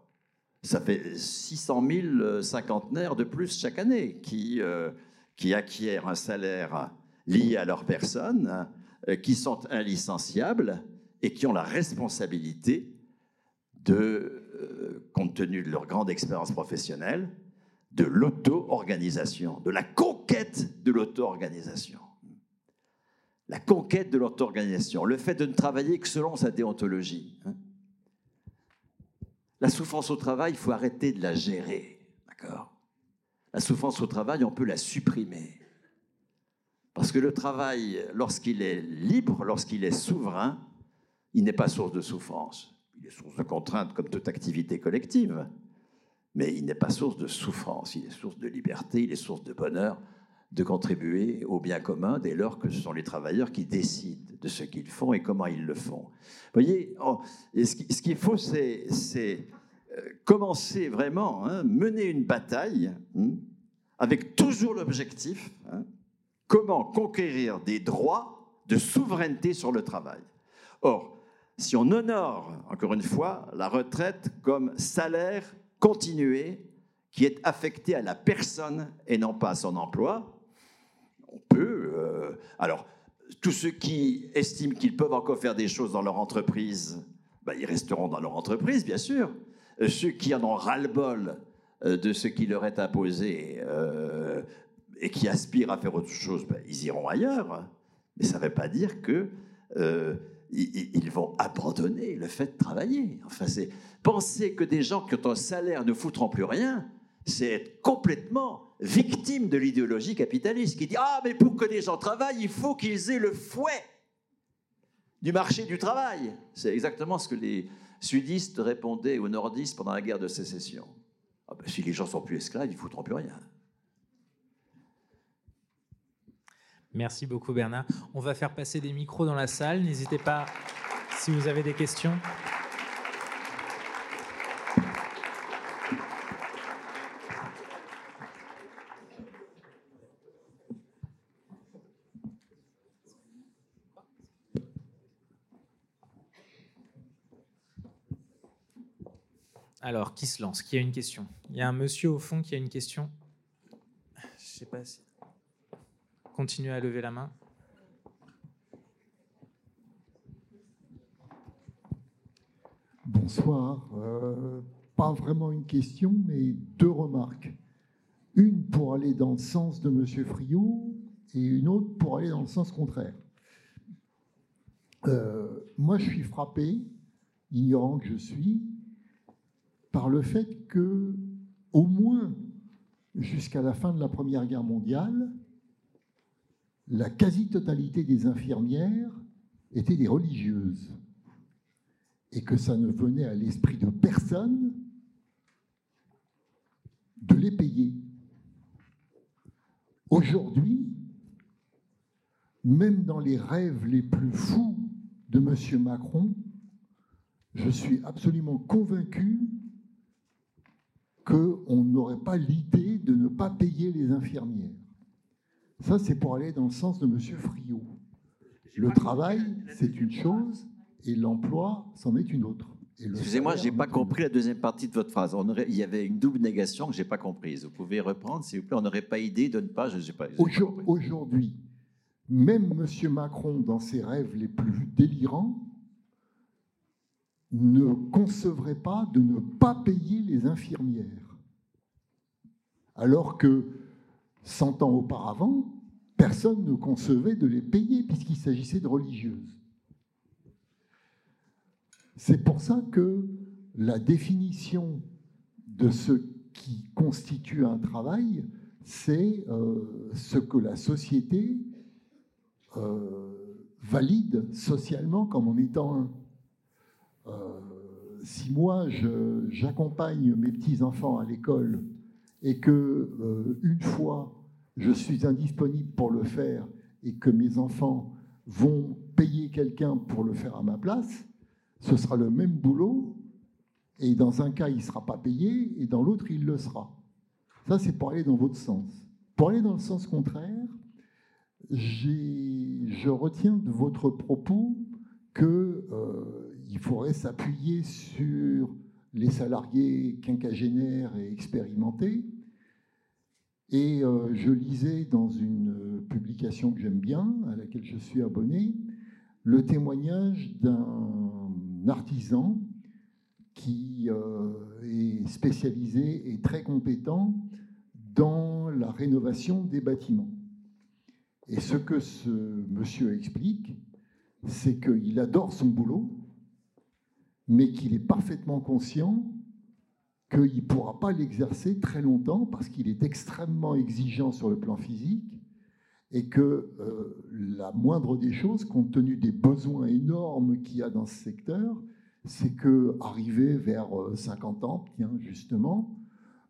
ça fait 600 000 cinquantenaires de plus chaque année qui, euh, qui acquièrent un salaire liés à leur personne, euh, qui sont inlicenciables et qui ont la responsabilité de, compte tenu de leur grande expérience professionnelle, de l'auto-organisation, de la conquête de l'auto-organisation. La conquête de l'auto-organisation, le fait de ne travailler que selon sa déontologie. Hein. La souffrance au travail, il faut arrêter de la gérer, d'accord? La souffrance au travail, on peut la supprimer. Parce que le travail, lorsqu'il est libre, lorsqu'il est souverain, il n'est pas source de souffrance. Il est source de contrainte comme toute activité collective, mais il n'est pas source de souffrance, il est source de liberté, il est source de bonheur, de contribuer au bien commun dès lors que ce sont les travailleurs qui décident de ce qu'ils font et comment ils le font. Vous voyez, ce qu'il faut, c'est euh, commencer vraiment, hein, mener une bataille hein, avec toujours l'objectif hein, comment conquérir des droits de souveraineté sur le travail. Or, si on honore, encore une fois, la retraite comme salaire continué qui est affecté à la personne et non pas à son emploi, on peut... Euh, alors, tous ceux qui estiment qu'ils peuvent encore faire des choses dans leur entreprise, ben, ils resteront dans leur entreprise, bien sûr. Euh, ceux qui en ont res-le-bol euh, de ce qui leur est imposé et qui aspirent à faire autre chose, ben, ils iront ailleurs. Mais ça ne veut pas dire que ils, vont abandonner le fait de travailler. Enfin, penser que des gens qui ont un salaire ne foutront plus rien, c'est être complètement victime de l'idéologie capitaliste qui dit ah mais pour que les gens travaillent, il faut qu'ils aient le fouet du marché du travail. C'est exactement ce que les sudistes répondaient aux nordistes pendant la guerre de sécession. Ah ben, si les gens sont plus esclaves, ils ne foutront plus rien. Merci beaucoup Bernard. On va faire passer des micros dans la salle. N'hésitez pas si vous avez des questions. Alors, qui se lance Qui a une question? Il y a un monsieur au fond qui a une question. Je sais pas si. Continuez à lever la main. Bonsoir. Euh, pas vraiment une question, mais deux remarques. Une pour aller dans le sens de M. Friot et une autre pour aller dans le sens contraire. Euh, moi, je suis frappé, ignorant que je suis, par le fait que, au moins jusqu'à la fin de la Première Guerre mondiale, la quasi-totalité des infirmières étaient des religieuses et que ça ne venait à l'esprit de personne de les payer. Aujourd'hui, même dans les rêves les plus fous de M. Macron, je suis absolument convaincu qu'on n'aurait pas l'idée de ne pas payer les infirmières. Ça, c'est pour aller dans le sens de M. Friot. Le travail, c'est une chose, et l'emploi, c'en est une autre. Excusez-moi, je n'ai pas compris la deuxième partie de votre phrase. On aurait, il y avait une double négation que je n'ai pas comprise. Vous pouvez reprendre, s'il vous plaît On n'aurait pas idée de ne pas... Je pas. Aujourd'hui, même M. Macron, dans ses rêves les plus délirants, ne concevrait pas de ne pas payer les infirmières. Alors que 100 ans auparavant, personne ne concevait de les payer puisqu'il s'agissait de religieuses. C'est pour ça que la définition de ce qui constitue un travail, c'est euh, ce que la société euh, valide socialement comme en étant un. Euh, si moi j'accompagne mes petits-enfants à l'école et que une fois je suis indisponible pour le faire et que mes enfants vont payer quelqu'un pour le faire à ma place, ce sera le même boulot et dans un cas il ne sera pas payé et dans l'autre il le sera. Ça c'est pour aller dans votre sens. Pour aller dans le sens contraire, je retiens de votre propos qu'il euh, faudrait s'appuyer sur les salariés quinquagénaires et expérimentés. Et euh, je lisais dans une publication que j'aime bien, à laquelle je suis abonné, le témoignage d'un artisan qui euh, est spécialisé et très compétent dans la rénovation des bâtiments. Et ce que ce monsieur explique, c'est qu'il adore son boulot, mais qu'il est parfaitement conscient qu'il ne pourra pas l'exercer très longtemps parce qu'il est extrêmement exigeant sur le plan physique et que euh, la moindre des choses, compte tenu des besoins énormes qu'il y a dans ce secteur, c'est que arrivé vers 50 euh, ans, tiens, justement,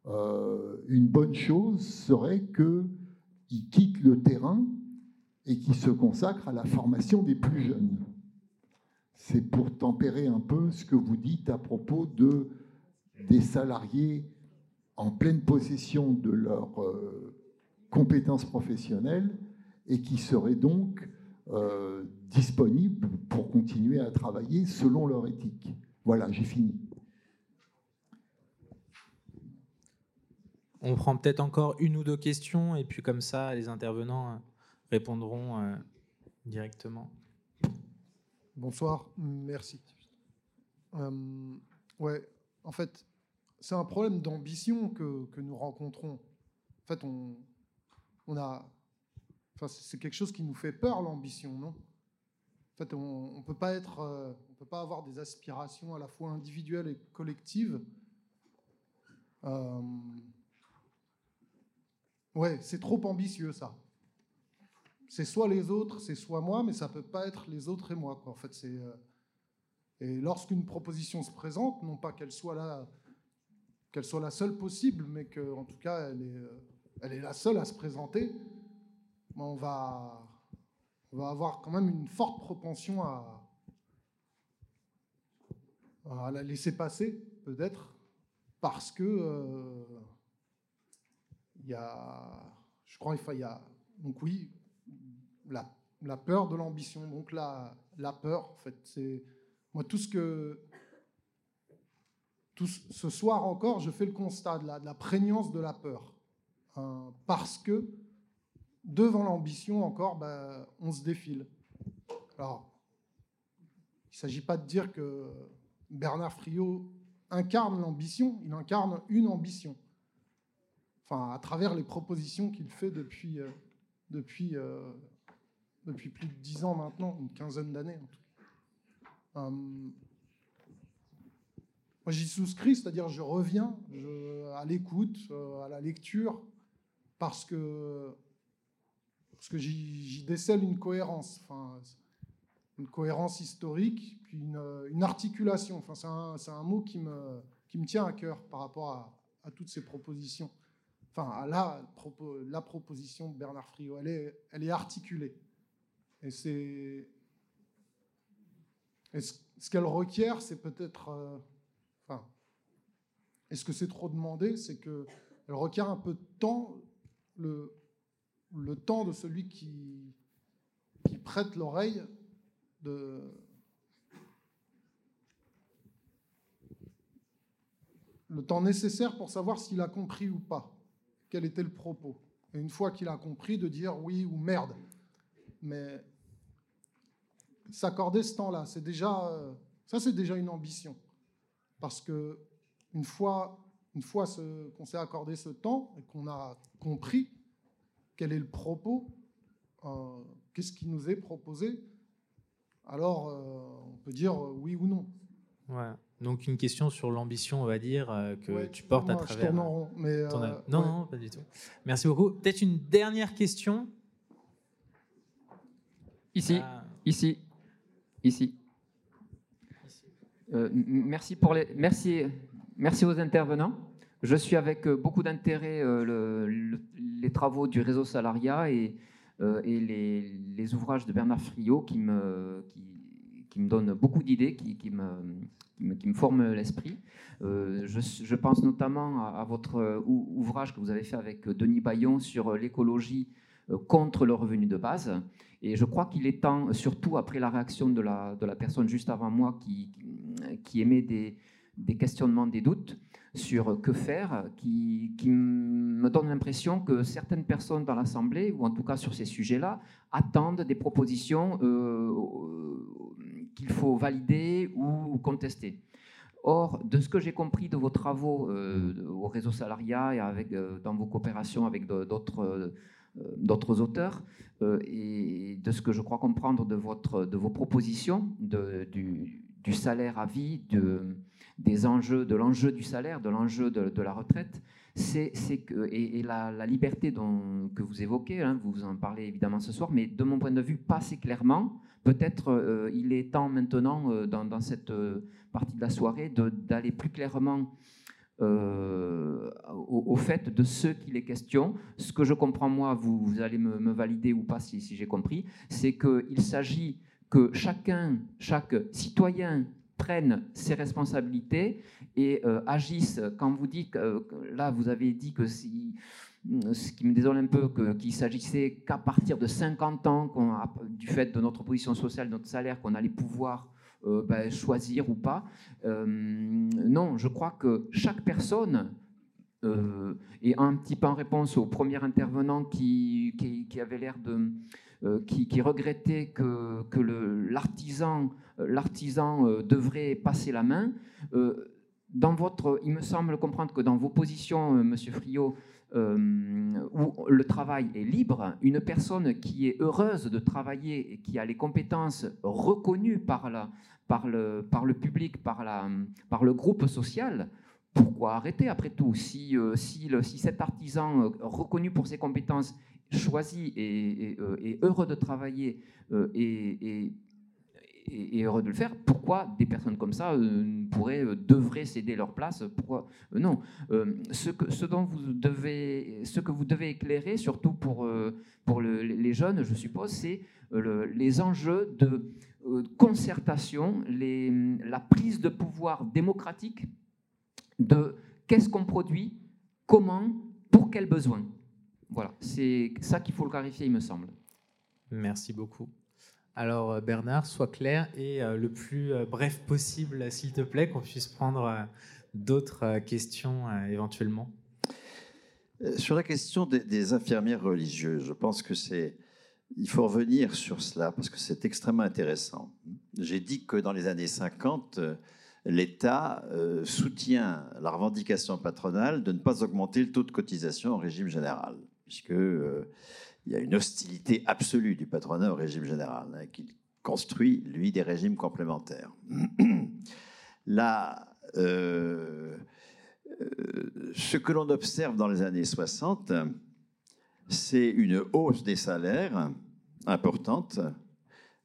euh, une bonne chose serait qu'il quitte le terrain et qui se consacre à la formation des plus jeunes. C'est pour tempérer un peu ce que vous dites à propos de, des salariés en pleine possession de leurs euh, compétences professionnelles et qui seraient donc euh, disponibles pour continuer à travailler selon leur éthique. Voilà, j'ai fini. On prend peut-être encore une ou deux questions et puis comme ça, les intervenants répondront euh, directement. Bonsoir, merci. Euh, ouais, en fait, c'est un problème d'ambition que, que, nous rencontrons. En fait, on, on a, enfin, c'est quelque chose qui nous fait peur l'ambition, non? En fait, on, ne peut pas être, euh, on peut pas avoir des aspirations à la fois individuelles et collectives. Euh, ouais, c'est trop ambitieux ça c'est soit les autres, c'est soit moi, mais ça peut pas être les autres et moi. En fait, c'est euh, et lorsqu'une proposition se présente, non pas qu'elle soit là, qu'elle soit la seule possible, mais qu'en tout cas elle est, euh, elle est la seule à se présenter, ben, on va, on va avoir quand même une forte propension à, à la laisser passer, peut-être, parce que euh, y a, je crois, il y a, donc oui, la, peur de l'ambition. Donc la, peur, en fait, c'est moi tout ce que ce soir encore, je fais le constat de la, prégnance de la peur, hein, parce que devant l'ambition encore, ben, on se défile. Alors, il ne s'agit pas de dire que Bernard Friot incarne l'ambition, il incarne une ambition. Enfin, à travers les propositions qu'il fait depuis, euh, depuis euh, depuis plus de dix ans maintenant, une quinzaine d'années en tout cas. Euh, moi, j'y souscris, c'est-à-dire je reviens à l'écoute, euh, à la lecture, parce que, parce que j'y décèle une cohérence, une cohérence historique, puis une, articulation. Enfin, c'est un, un, mot qui me, qui me tient à cœur par rapport à, à toutes ces propositions. Enfin, à la, la proposition de Bernard Friot, elle est, elle est articulée. Et c'est. ce qu'elle requiert, c'est peut-être. Euh, enfin, est-ce que c'est trop demandé C'est qu'elle requiert un peu de temps, le, le temps de celui qui, qui prête l'oreille de. Le temps nécessaire pour savoir s'il a compris ou pas, quel était le propos. Et une fois qu'il a compris, de dire oui ou merde. Mais s'accorder ce temps-là, c'est déjà, euh, ça c'est déjà une ambition. Parce que une fois, une fois qu'on s'est accordé ce temps et qu'on a compris quel est le propos, euh, qu'est-ce qui nous est proposé, alors euh, on peut dire oui ou non. Ouais. Donc une question sur l'ambition, on va dire, euh, que Ouais, tu portes à je travers. tourne en rond, mais, ton- non, ouais. non, pas du tout. Merci beaucoup. Peut-être une dernière question? Ici, Ah, ici, Euh, merci, pour les, merci, merci aux intervenants. Je suis avec euh, beaucoup d'intérêt euh, le- le- les travaux du réseau Salariat et, et les, ouvrages de Bernard Friot qui me, qui, me donnent beaucoup d'idées, qui, qui me, me, me forment l'esprit. Je, pense notamment à, à votre ou- ouvrage que vous avez fait avec Denis Bayon sur l'écologie contre le revenu de base. Et je crois qu'il est temps, surtout après la réaction de la, de la personne juste avant moi qui, qui émet des, des questionnements, des doutes sur que faire, qui, qui me donne l'impression que certaines personnes dans l'Assemblée, ou en tout cas sur ces sujets-là, attendent des propositions euh, qu'il faut valider ou contester. Or, de ce que j'ai compris de vos travaux euh, au réseau salariat et avec, euh, dans vos coopérations avec d'autres euh, d'autres auteurs, euh, et de ce que je crois comprendre de, votre, de vos propositions, de, du, salaire à vie, de, des enjeux, de l'enjeu du salaire, de l'enjeu de, la retraite, c'est que, et, la, liberté dont, que vous évoquez, hein, vous en parlez évidemment ce soir, mais de mon point de vue, pas assez clairement. Peut-être euh, il est temps maintenant, euh, dans, cette euh, partie de la soirée, d'aller plus clairement euh, au, fait de ce qu'il est question. Ce que je comprends, moi, vous, allez me, valider ou pas si, j'ai compris, c'est qu'il s'agit que chacun, chaque citoyen prenne ses responsabilités et euh, agisse. Quand vous dites, là, vous avez dit que si, ce qui me désole un peu, qu'il s'agissait qu'à partir de 50 ans, du fait de notre position sociale, de notre salaire, qu'on allait pouvoir ben, choisir ou pas. Euh, non, je crois que chaque personne, euh, et un petit peu en réponse au premier intervenant qui, qui, avait l'air de... euh, qui, qui regrettait que, que l'artisan euh, euh, devrait passer la main. Euh, dans votre, il me semble comprendre que dans vos positions, euh, Monsieur Friot, euh, où le travail est libre, une personne qui est heureuse de travailler et qui a les compétences reconnues par, par, le, par le public, par, la, par le groupe social, pourquoi arrêter après tout si, euh, si, si cet artisan euh, reconnu pour ses compétences, choisi et, euh, heureux de travailler euh, et- et, heureux de le faire, pourquoi des personnes comme ça euh, pourraient, euh, devraient céder leur place? Pourquoi? Euh, Non. Ce, que, ce, dont vous devez, ce que vous devez éclairer, surtout pour, pour le- les jeunes, je suppose, c'est le- les enjeux de concertation, la prise de pouvoir démocratique de qu'est-ce qu'on produit, comment, pour quels besoins. Voilà, c'est ça qu'il faut le clarifier, il me semble. Merci beaucoup. Alors euh, Bernard, sois clair et euh, le plus euh, bref possible, s'il te plaît, qu'on puisse prendre d'autres questions éventuellement. Sur la question des, infirmières religieuses, je pense que c'est. Il faut revenir sur cela parce que c'est extrêmement intéressant. J'ai dit que dans les années 50, euh, l'État soutient la revendication patronale de ne pas augmenter le taux de cotisation au régime général, puisque il y a une hostilité absolue du patronat au régime général, hein, qui construit lui des régimes complémentaires. Là, euh, euh, ce que l'on observe dans les années 60, c'est une hausse des salaires importante,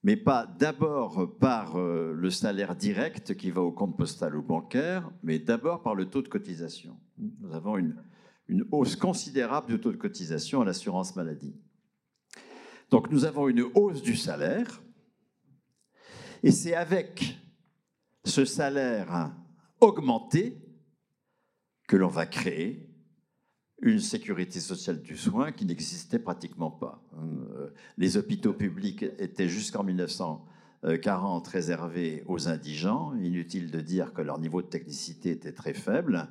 mais pas d'abord par euh, le salaire direct qui va au compte postal ou bancaire, mais d'abord par le taux de cotisation. Nous avons une, une hausse considérable du taux de cotisation à l'assurance maladie. Donc nous avons une hausse du salaire, et c'est avec ce salaire augmenté que l'on va créer une sécurité sociale du soin qui n'existait pratiquement pas. Les hôpitaux publics étaient jusqu'en 1940 réservés aux indigents. Inutile de dire que leur niveau de technicité était très faible.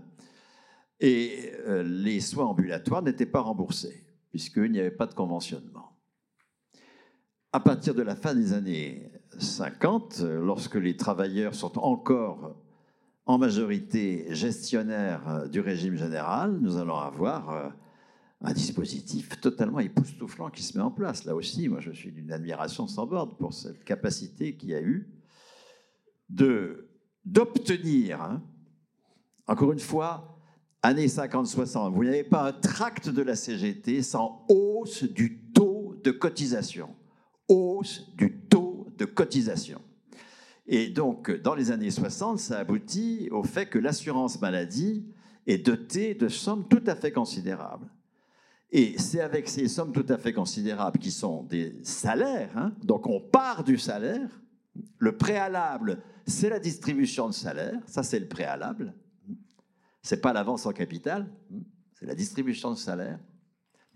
Et euh, les soins ambulatoires n'étaient pas remboursés, puisqu'il n'y avait pas de conventionnement. À partir de la fin des années 50, lorsque les travailleurs sont encore en majorité gestionnaire du régime général, nous allons avoir euh, un dispositif totalement époustouflant qui se met en place. Là aussi, moi, je suis d'une admiration sans borne pour cette capacité qu'il y a eu de d'obtenir, hein, encore une fois, années 50-60, vous n'avez pas un tract de la CGT sans hausse du taux de cotisation. Hausse du taux de cotisation. Et donc, dans les années 60, ça aboutit au fait que l'assurance maladie est dotée de sommes tout à fait considérables. Et c'est avec ces sommes tout à fait considérables qui sont des salaires, hein. donc on part du salaire, le préalable, c'est la distribution de salaire, ça c'est le préalable, c'est pas l'avance en capital, c'est la distribution de salaire.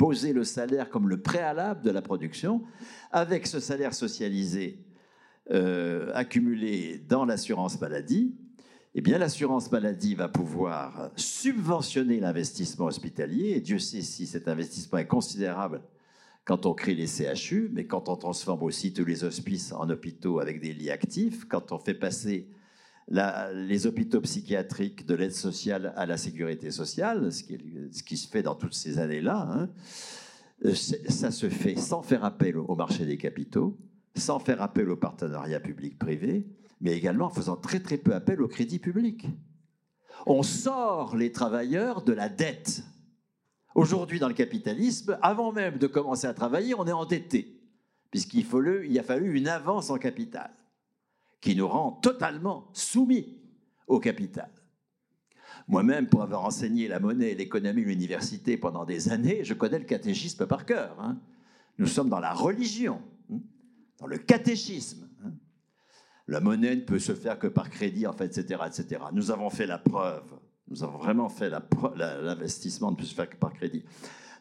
Poser le salaire comme le préalable de la production, avec ce salaire socialisé euh, accumulé dans l'assurance maladie, eh bien l'assurance maladie va pouvoir subventionner l'investissement hospitalier, et Dieu sait si cet investissement est considérable quand on crée les CHU, mais quand on transforme aussi tous les hospices en hôpitaux avec des lits actifs, quand on fait passer les hôpitaux psychiatriques de l'aide sociale à la sécurité sociale, ce qui, se fait dans toutes ces années-là, hein, euh, ça se fait sans faire appel au marché des capitaux, sans faire appel au partenariat public-privé, mais également en faisant très très peu appel au crédit public. On sort les travailleurs de la dette. Aujourd'hui, dans le capitalisme, avant même de commencer à travailler, on est endetté, puisqu'il il a fallu une avance en capital, qui nous rend totalement soumis au capital. Moi-même, pour avoir enseigné la monnaie et l'économie à l'université pendant des années, je connais le catéchisme par cœur. Hein. Nous sommes dans la religion, hein, dans le catéchisme. Hein. La monnaie ne peut se faire que par crédit, en fait, etc., etc. Nous avons fait la preuve. Nous avons vraiment fait l'investissement ne peut se faire que par crédit.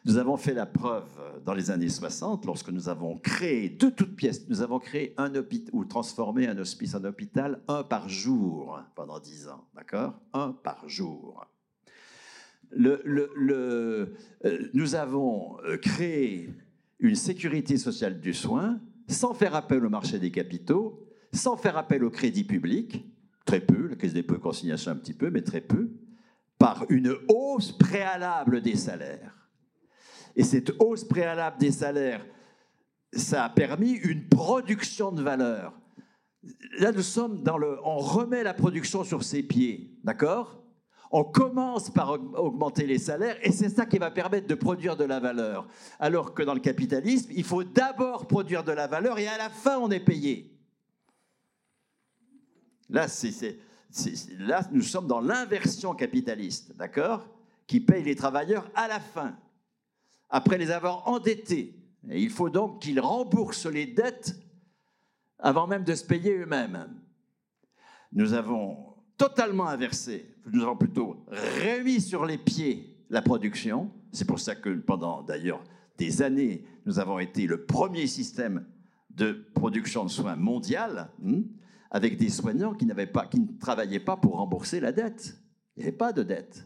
Nous avons fait la preuve dans les années 60 lorsque nous avons créé de toutes pièces, nous avons créé un hôpital ou transformé un hospice en hôpital un par jour pendant dix ans, d'accord? Un par jour. Euh, nous avons euh, créé une sécurité sociale du soin sans faire appel au marché des capitaux sans faire appel au crédit public, très peu, la Caisse des dépôts consignation un petit peu, mais très peu, par une hausse préalable des salaires. Et cette hausse préalable des salaires, ça a permis une production de valeur. Là, nous sommes dans le... On remet la production sur ses pieds, d'accord? On commence par augmenter les salaires et c'est ça qui va permettre de produire de la valeur. Alors que dans le capitalisme, il faut d'abord produire de la valeur et à la fin, on est payé. Là, là nous sommes dans l'inversion capitaliste, d'accord? Qui paye les travailleurs à la fin, après les avoir endettés. Et il faut donc qu'ils remboursent les dettes avant même de se payer eux-mêmes. Nous avons totalement inversé, nous avons plutôt remis sur les pieds la production. C'est pour ça que pendant d'ailleurs des années, nous avons été le premier système de production de soins mondial. Hmm, avec des soignants qui, pas, qui ne travaillaient pas pour rembourser la dette. Il n'y avait pas de dette.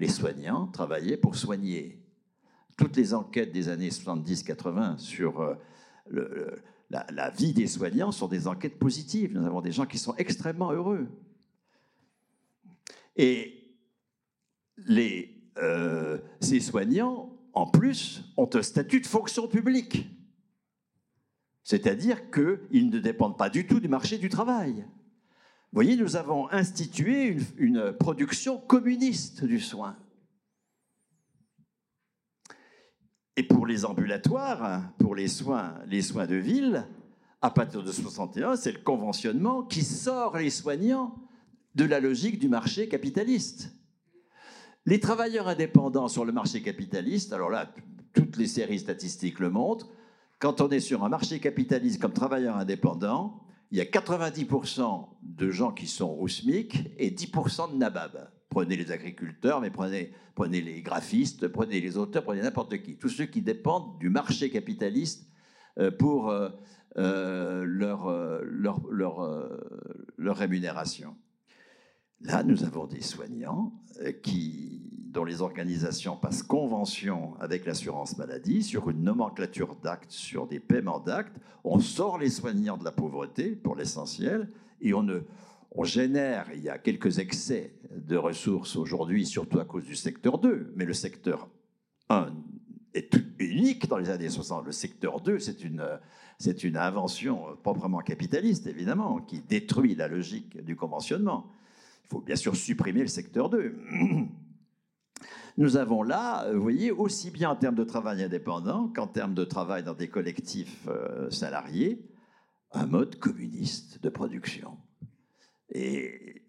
Les soignants travaillaient pour soigner. Toutes les enquêtes des années 70-80 sur euh, la, vie des soignants sont des enquêtes positives. Nous avons des gens qui sont extrêmement heureux. Et euh, ces soignants, en plus, ont un statut de fonction publique. C'est-à-dire qu'ils ne dépendent pas du tout du marché du travail. Vous voyez, nous avons institué une, production communiste du soin. Et pour les ambulatoires, pour les soins, les soins de ville, à partir de 61, c'est le conventionnement qui sort les soignants de la logique du marché capitaliste. Les travailleurs indépendants sur le marché capitaliste, alors là, toutes les séries statistiques le montrent, quand on est sur un marché capitaliste comme travailleur indépendant, il y a 90% de gens qui sont au SMIC et 10% de nabab. Prenez les agriculteurs, mais prenez, prenez les graphistes, prenez les auteurs, prenez n'importe qui. Tous ceux qui dépendent du marché capitaliste euh, pour euh, euh, leur, leur, leur, rémunération. Là, nous avons des soignants qui dont les organisations passent convention avec l'assurance maladie sur une nomenclature d'actes, sur des paiements d'actes. On sort les soignants de la pauvreté, pour l'essentiel, et on, ne, on génère, il y a quelques excès de ressources aujourd'hui, surtout à cause du secteur 2, mais le secteur 1 est unique dans les années 60. Le secteur 2, c'est une, c'est une invention proprement capitaliste, évidemment, qui détruit la logique du conventionnement. Il faut bien sûr supprimer le secteur 2. Nous avons là, vous voyez, aussi bien en termes de travail indépendant qu'en termes de travail dans des collectifs euh, salariés, un mode communiste de production. Et,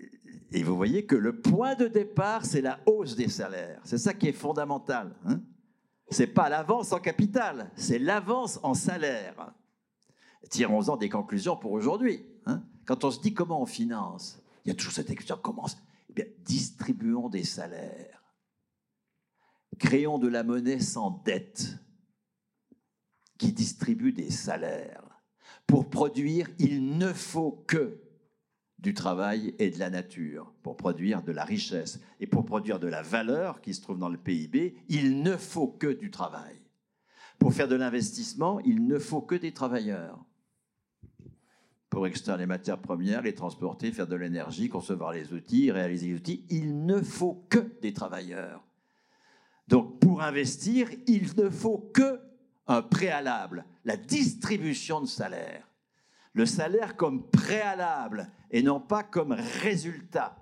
vous voyez que le point de départ, c'est la hausse des salaires. C'est ça qui est fondamental. Hein c'est pas l'avance en capital, c'est l'avance en salaire. Tirons-en des conclusions pour aujourd'hui. Hein. Quand on se dit comment on finance, il y a toujours cette question comment eh bien, distribuons des salaires, créons de la monnaie sans dette qui distribue des salaires. Pour produire, il ne faut que du travail et de la nature pour produire de la richesse. Et pour produire de la valeur qui se trouve dans le PIB, il ne faut que du travail. Pour faire de l'investissement, il ne faut que des travailleurs. Pour extraire les matières premières, les transporter, faire de l'énergie, concevoir les outils, réaliser les outils, il ne faut que des travailleurs. Donc pour investir, il ne faut que un préalable, la distribution de salaire le salaire comme préalable et non pas comme résultat.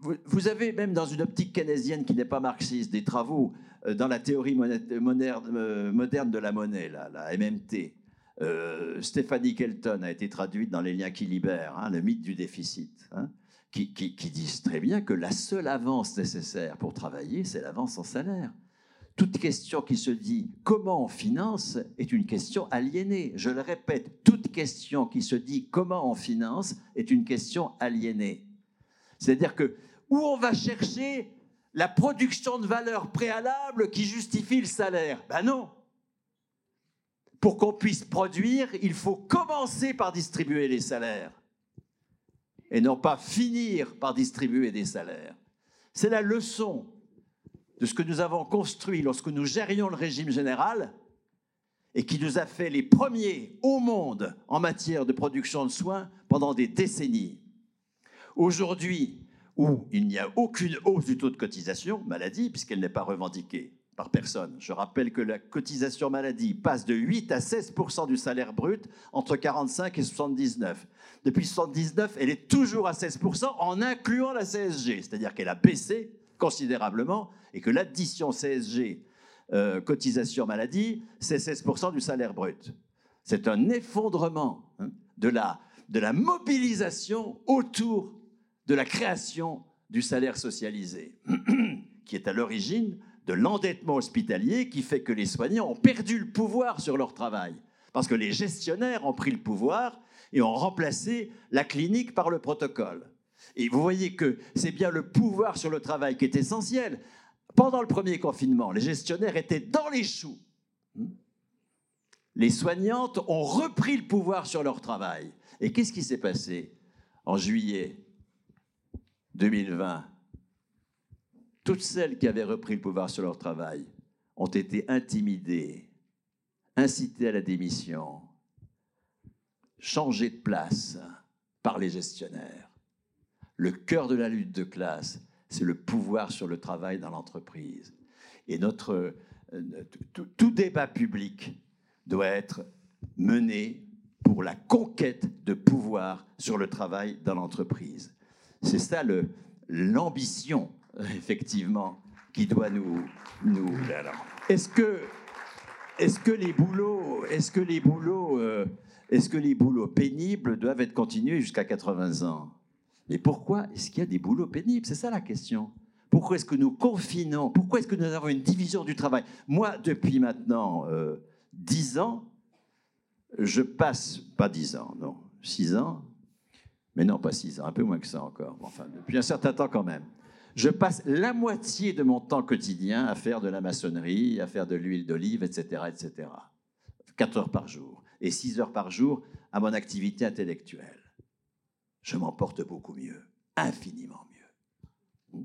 Vous avez même dans une optique keynésienne qui n'est pas marxiste des travaux euh, dans la théorie euh, moderne de la monnaie, la, MMT. Euh, Stéphanie Kelton a été traduite dans Les liens qui libèrent, hein, le mythe du déficit, hein, qui, qui disent très bien que la seule avance nécessaire pour travailler, c'est l'avance en salaire toute question qui se dit comment on finance est une question aliénée. Je le répète, toute question qui se dit comment on finance est une question aliénée. C'est-à-dire que où on va chercher la production de valeur préalable qui justifie le salaire? Ben non. Pour qu'on puisse produire, il faut commencer par distribuer les salaires et non pas finir par distribuer des salaires. C'est la leçon de ce que nous avons construit lorsque nous gérions le régime général et qui nous a fait les premiers au monde en matière de production de soins pendant des décennies. Aujourd'hui, où il n'y a aucune hausse du taux de cotisation maladie, puisqu'elle n'est pas revendiquée par personne. Je rappelle que la cotisation maladie passe de 8 à 16 du salaire brut entre 45 et 79. Depuis 79, elle est toujours à 16% en incluant la CSG, c'est-à-dire qu'elle a baissé considérablement et que l'addition CSG euh, cotisation maladie, c'est 16% du salaire brut. C'est un effondrement hein, de, la, de la mobilisation autour de la création du salaire socialisé, qui est à l'origine de l'endettement hospitalier qui fait que les soignants ont perdu le pouvoir sur leur travail, parce que les gestionnaires ont pris le pouvoir et ont remplacé la clinique par le protocole. Et vous voyez que c'est bien le pouvoir sur le travail qui est essentiel. Pendant le premier confinement, les gestionnaires étaient dans les choux. Les soignantes ont repris le pouvoir sur leur travail. Et qu'est-ce qui s'est passé en juillet 2020 Toutes celles qui avaient repris le pouvoir sur leur travail ont été intimidées, incitées à la démission, changées de place par les gestionnaires. Le cœur de la lutte de classe, c'est le pouvoir sur le travail dans l'entreprise. Et notre, euh, tout, débat public doit être mené pour la conquête de pouvoir sur le travail dans l'entreprise. C'est ça l'ambition, effectivement, qui doit nous... nous est-ce que, est que les boulots, est-ce que les euh, est-ce que les boulots pénibles doivent être continués jusqu'à 80 ans? Mais pourquoi est-ce qu'il y a des boulots pénibles? C'est ça la question. Pourquoi est-ce que nous confinons? Pourquoi est-ce que nous avons une division du travail? Moi, depuis maintenant euh, dix 10 ans, je passe, pas 10 ans, non, 6 ans, mais non, pas 6 ans, un peu moins que ça encore, enfin, depuis un certain temps quand même. Je passe la moitié de mon temps quotidien à faire de la maçonnerie, à faire de l'huile d'olive, etc., etc. 4 heures par jour et 6 heures par jour à mon activité intellectuelle je m'en porte beaucoup mieux, infiniment mieux.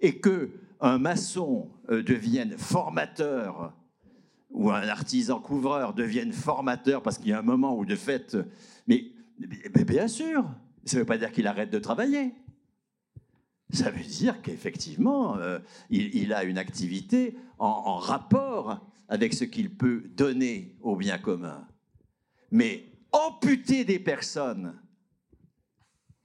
Et que un maçon euh, devienne formateur ou un artisan couvreur devienne formateur parce qu'il y a un moment où de fait, mais, bien sûr, ça ne veut pas dire qu'il arrête de travailler. Ça veut dire qu'effectivement, euh, il, a une activité en, rapport avec ce qu'il peut donner au bien commun. Mais amputer des personnes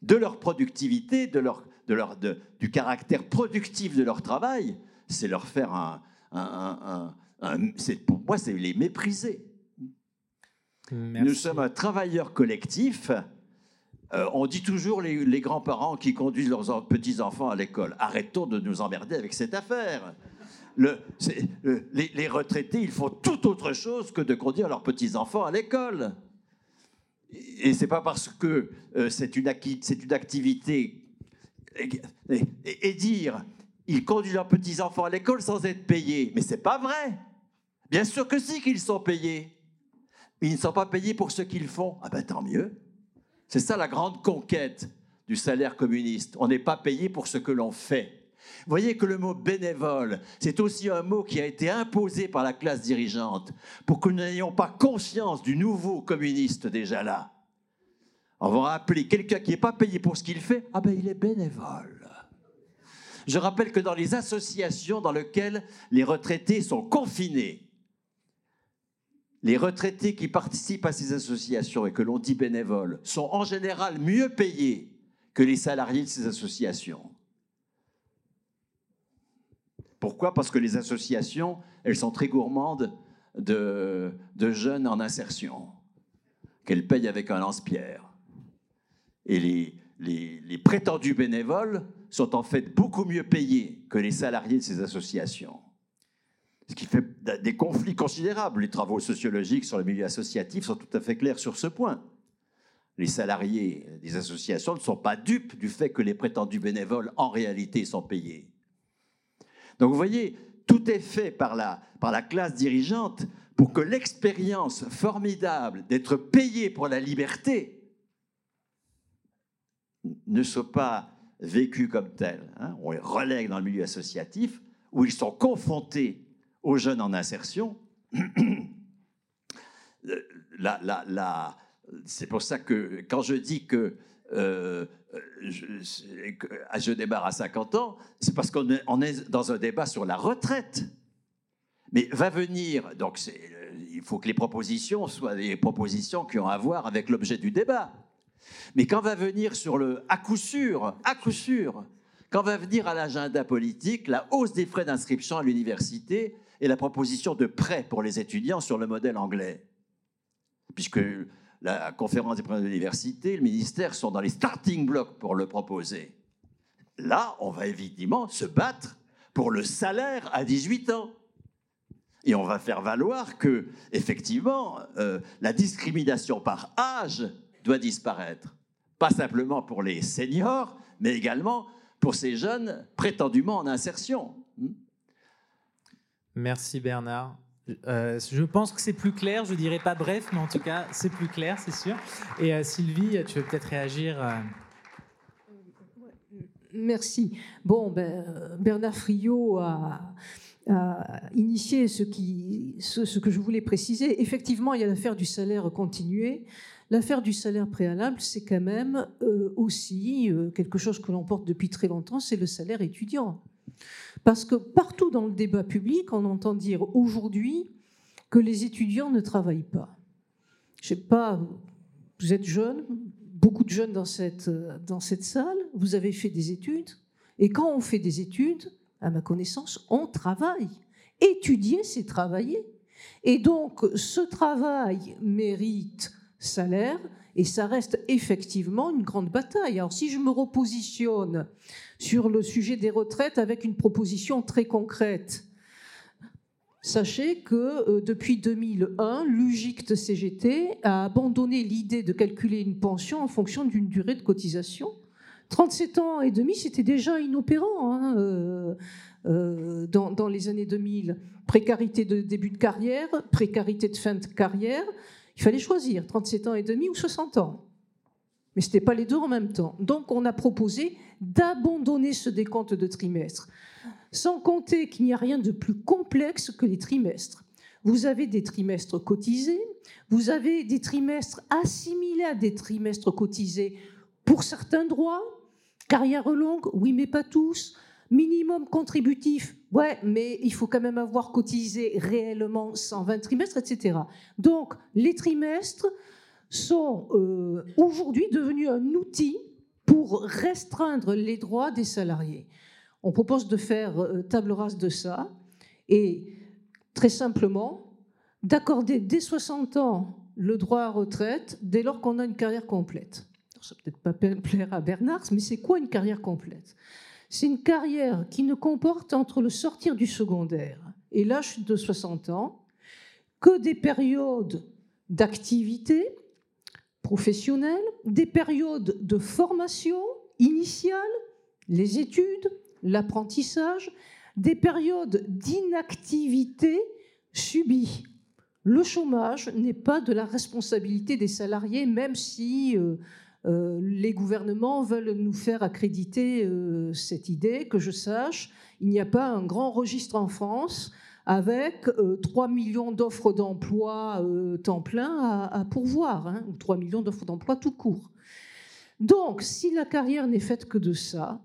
de leur productivité, de leur, de leur, du caractère productif de leur travail, c'est leur faire un, un, pour moi, c'est les mépriser. Nous sommes un travailleur collectif. Euh, on dit toujours les, grands-parents qui conduisent leurs petits-enfants à l'école. Arrêtons de nous emmerder avec cette affaire. Le, les, retraités, ils font tout autre chose que de conduire leurs petits-enfants à l'école. Et c'est pas parce que euh, c'est une, activité. Et, dire, ils conduisent leurs petits-enfants à l'école sans être payés. Mais c'est pas vrai. Bien sûr que si qu'ils sont payés. Mais ils ne sont pas payés pour ce qu'ils font. Ah ben tant mieux. C'est ça la grande conquête du salaire communiste. On n'est pas payé pour ce que l'on fait. Voyez que le mot bénévole, c'est aussi un mot qui a été imposé par la classe dirigeante pour que nous n'ayons pas conscience du nouveau communiste déjà là. On va appeler quelqu'un qui n'est pas payé pour ce qu'il fait, ah ben il est bénévole. Je rappelle que dans les associations dans lesquelles les retraités sont confinés, les retraités qui participent à ces associations et que l'on dit bénévoles sont en général mieux payés que les salariés de ces associations. Pourquoi? Parce que les associations, elles sont très gourmandes de, jeunes en insertion, qu'elles payent avec un lance-pierre. Et les, prétendus bénévoles sont en fait beaucoup mieux payés que les salariés de ces associations. Ce qui fait des conflits considérables. Les travaux sociologiques sur le milieu associatif sont tout à fait clairs sur ce point. Les salariés des associations ne sont pas dupes du fait que les prétendus bénévoles, en réalité, sont payés. Donc vous voyez, tout est fait par la, par la classe dirigeante pour que l'expérience formidable d'être payé pour la liberté ne soit pas vécue comme telle. Hein. On les relègue dans le milieu associatif où ils sont confrontés aux jeunes en insertion. c'est pour ça que quand je dis que euh, je, je, démarre à 50 ans, c'est parce qu'on est, est dans un débat sur la retraite. Mais va venir, donc il faut que les propositions soient des propositions qui ont à voir avec l'objet du débat. Mais quand va venir sur le à coup sûr, à coup sûr, quand va venir à l'agenda politique la hausse des frais d'inscription à l'université et la proposition de prêts pour les étudiants sur le modèle anglais, puisque la conférence des présidents de l'université, le ministère sont dans les starting blocks pour le proposer. Là, on va évidemment se battre pour le salaire à 18 ans. Et on va faire valoir que, effectivement, euh, la discrimination par âge doit disparaître. Pas simplement pour les seniors, mais également pour ces jeunes prétendument en insertion. Merci Bernard. Euh, je pense que c'est plus clair, je dirais pas bref, mais en tout cas, c'est plus clair, c'est sûr. Et euh, Sylvie, tu veux peut-être réagir euh? Merci. Bon, ben, Bernard Friot a, initié ce, que je voulais préciser. Effectivement, il y a l'affaire du salaire continué. L'affaire du salaire préalable, c'est quand même aussi quelque chose que l'on porte depuis très longtemps, c'est le salaire étudiant. Parce que partout dans le débat public, on entend dire aujourd'hui que les étudiants ne travaillent pas. Je sais pas, vous êtes jeune, beaucoup de jeunes dans cette, dans cette salle, vous avez fait des études, et quand on fait des études, à ma connaissance, on travaille. Étudier, c'est travailler. Et donc, ce travail mérite salaire, et ça reste effectivement une grande bataille. Alors si je me repositionne sur le sujet des retraites avec une proposition très concrète, sachez que euh, depuis 2001, l'UGICT CGT a abandonné l'idée de calculer une pension en fonction d'une durée de cotisation. 37 ans et demi, c'était déjà inopérant hein, euh, euh, dans, dans les années 2000. Précarité de début de carrière, précarité de fin de carrière. Il fallait choisir 37 ans et demi ou 60 ans. Mais ce n'était pas les deux en même temps. Donc on a proposé d'abandonner ce décompte de trimestres. Sans compter qu'il n'y a rien de plus complexe que les trimestres. Vous avez des trimestres cotisés, vous avez des trimestres assimilés à des trimestres cotisés pour certains droits, Carrière longue, oui, mais pas tous. Minimum contributif, ouais, mais il faut quand même avoir cotisé réellement 120 trimestres, etc. Donc, les trimestres sont euh, aujourd'hui devenus un outil pour restreindre les droits des salariés. On propose de faire euh, table rase de ça et très simplement d'accorder dès 60 ans le droit à retraite dès lors qu'on a une carrière complète. Ça peut-être pas plaire à Bernard, mais c'est quoi une carrière complète? C'est une carrière qui ne comporte entre le sortir du secondaire et l'âge de 60 ans que des périodes d'activité professionnelle, des périodes de formation initiale, les études, l'apprentissage, des périodes d'inactivité subie. Le chômage n'est pas de la responsabilité des salariés, même si euh, euh, les gouvernements veulent nous faire accréditer euh, cette idée. Que je sache, il n'y a pas un grand registre en France avec 3 euh, millions d'offres d'emploi temps plein à, pourvoir, hein, ou 3 millions d'offres d'emploi tout court. Donc, si la carrière n'est faite que de ça,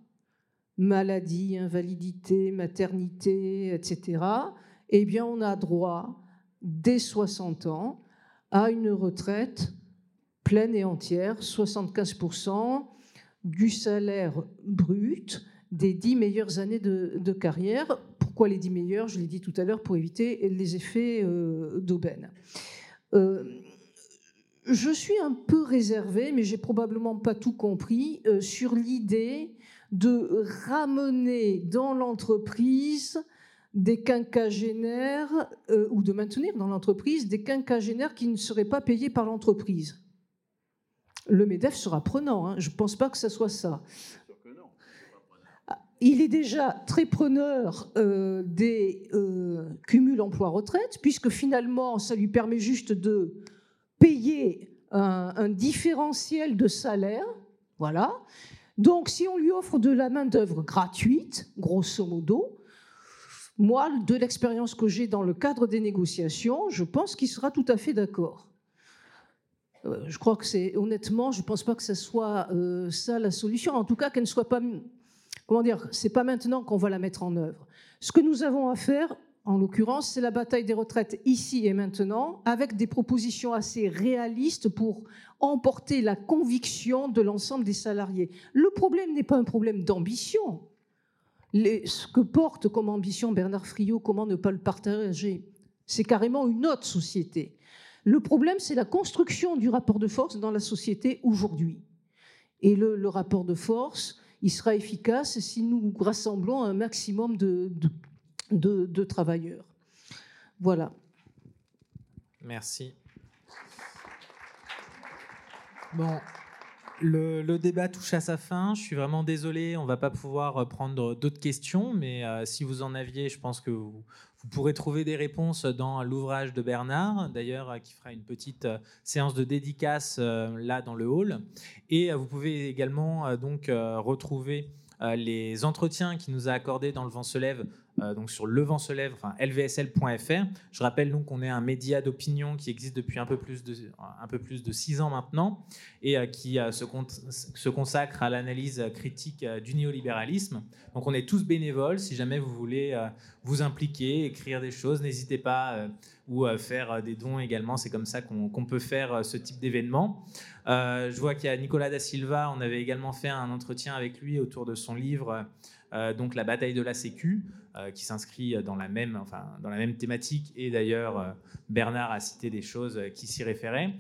maladie, invalidité, maternité, etc., eh bien, on a droit, dès 60 ans, à une retraite pleine et entière, 75% du salaire brut des dix meilleures années de, carrière. Pourquoi les dix meilleures? Je l'ai dit tout à l'heure pour éviter les effets euh, d'aubaine. Euh, je suis un peu réservée, mais j'ai probablement pas tout compris, euh, sur l'idée de ramener dans l'entreprise des quinquagénaires ou de maintenir dans l'entreprise des quinquagénaires qui ne seraient pas payés par l'entreprise le MEDEF sera prenant. Hein. Je ne pense pas que ce soit ça. Il est déjà très preneur euh, des euh, cumuls emploi-retraite, puisque finalement, ça lui permet juste de payer un, différentiel de salaire. Voilà. Donc, si on lui offre de la main-d'œuvre gratuite, grosso modo, moi, de l'expérience que j'ai dans le cadre des négociations, je pense qu'il sera tout à fait d'accord. Euh, je crois que c'est honnêtement, je ne pense pas que ce soit euh, ça la solution. En tout cas, qu'elle ne soit pas, comment dire, c'est pas maintenant qu'on va la mettre en œuvre. Ce que nous avons à faire, en l'occurrence, c'est la bataille des retraites ici et maintenant, avec des propositions assez réalistes pour emporter la conviction de l'ensemble des salariés. Le problème n'est pas un problème d'ambition. ce que porte comme ambition Bernard Friot, comment ne pas le partager? C'est carrément une autre société. Le problème, c'est la construction du rapport de force dans la société aujourd'hui. Et le, rapport de force, il sera efficace si nous rassemblons un maximum de, de, travailleurs. Voilà. Merci. Bon, le, débat touche à sa fin. Je suis vraiment désolé, on va pas pouvoir prendre d'autres questions, mais euh, si vous en aviez, je pense que vous, pourrez trouver des réponses dans l'ouvrage de Bernard, d'ailleurs, qui fera une petite euh, séance de dédicace euh, là dans le hall. Et euh, vous pouvez également donc retrouver les entretiens qu'il nous a accordés dans Le Vent se lève euh, donc sur le vent se enfin lvsl.fr. Je rappelle donc qu'on est un média d'opinion qui existe depuis un peu plus de six ans maintenant et euh, qui euh, se, consacre à l'analyse critique du néolibéralisme. Donc on est tous bénévoles. Si jamais vous voulez vous impliquer, écrire des choses, n'hésitez pas ou faire des dons également. C'est comme ça qu'on peut faire ce type d'événement. je vois qu'il y a Nicolas da Silva. On avait également fait un entretien avec lui autour de son livre. Donc la bataille de la Sécu, euh, qui s'inscrit dans la même, enfin, dans la même thématique. Et d'ailleurs, euh, Bernard a cité des choses qui s'y référaient.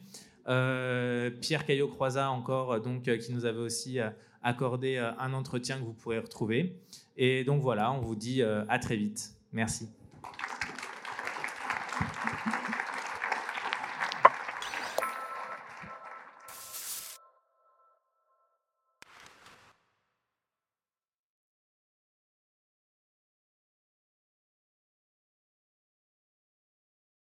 Euh, Pierre Caillot-Croizat encore, donc, qui nous avait aussi accordé un entretien que vous pourrez retrouver. Et donc voilà, on vous dit à très vite. Merci.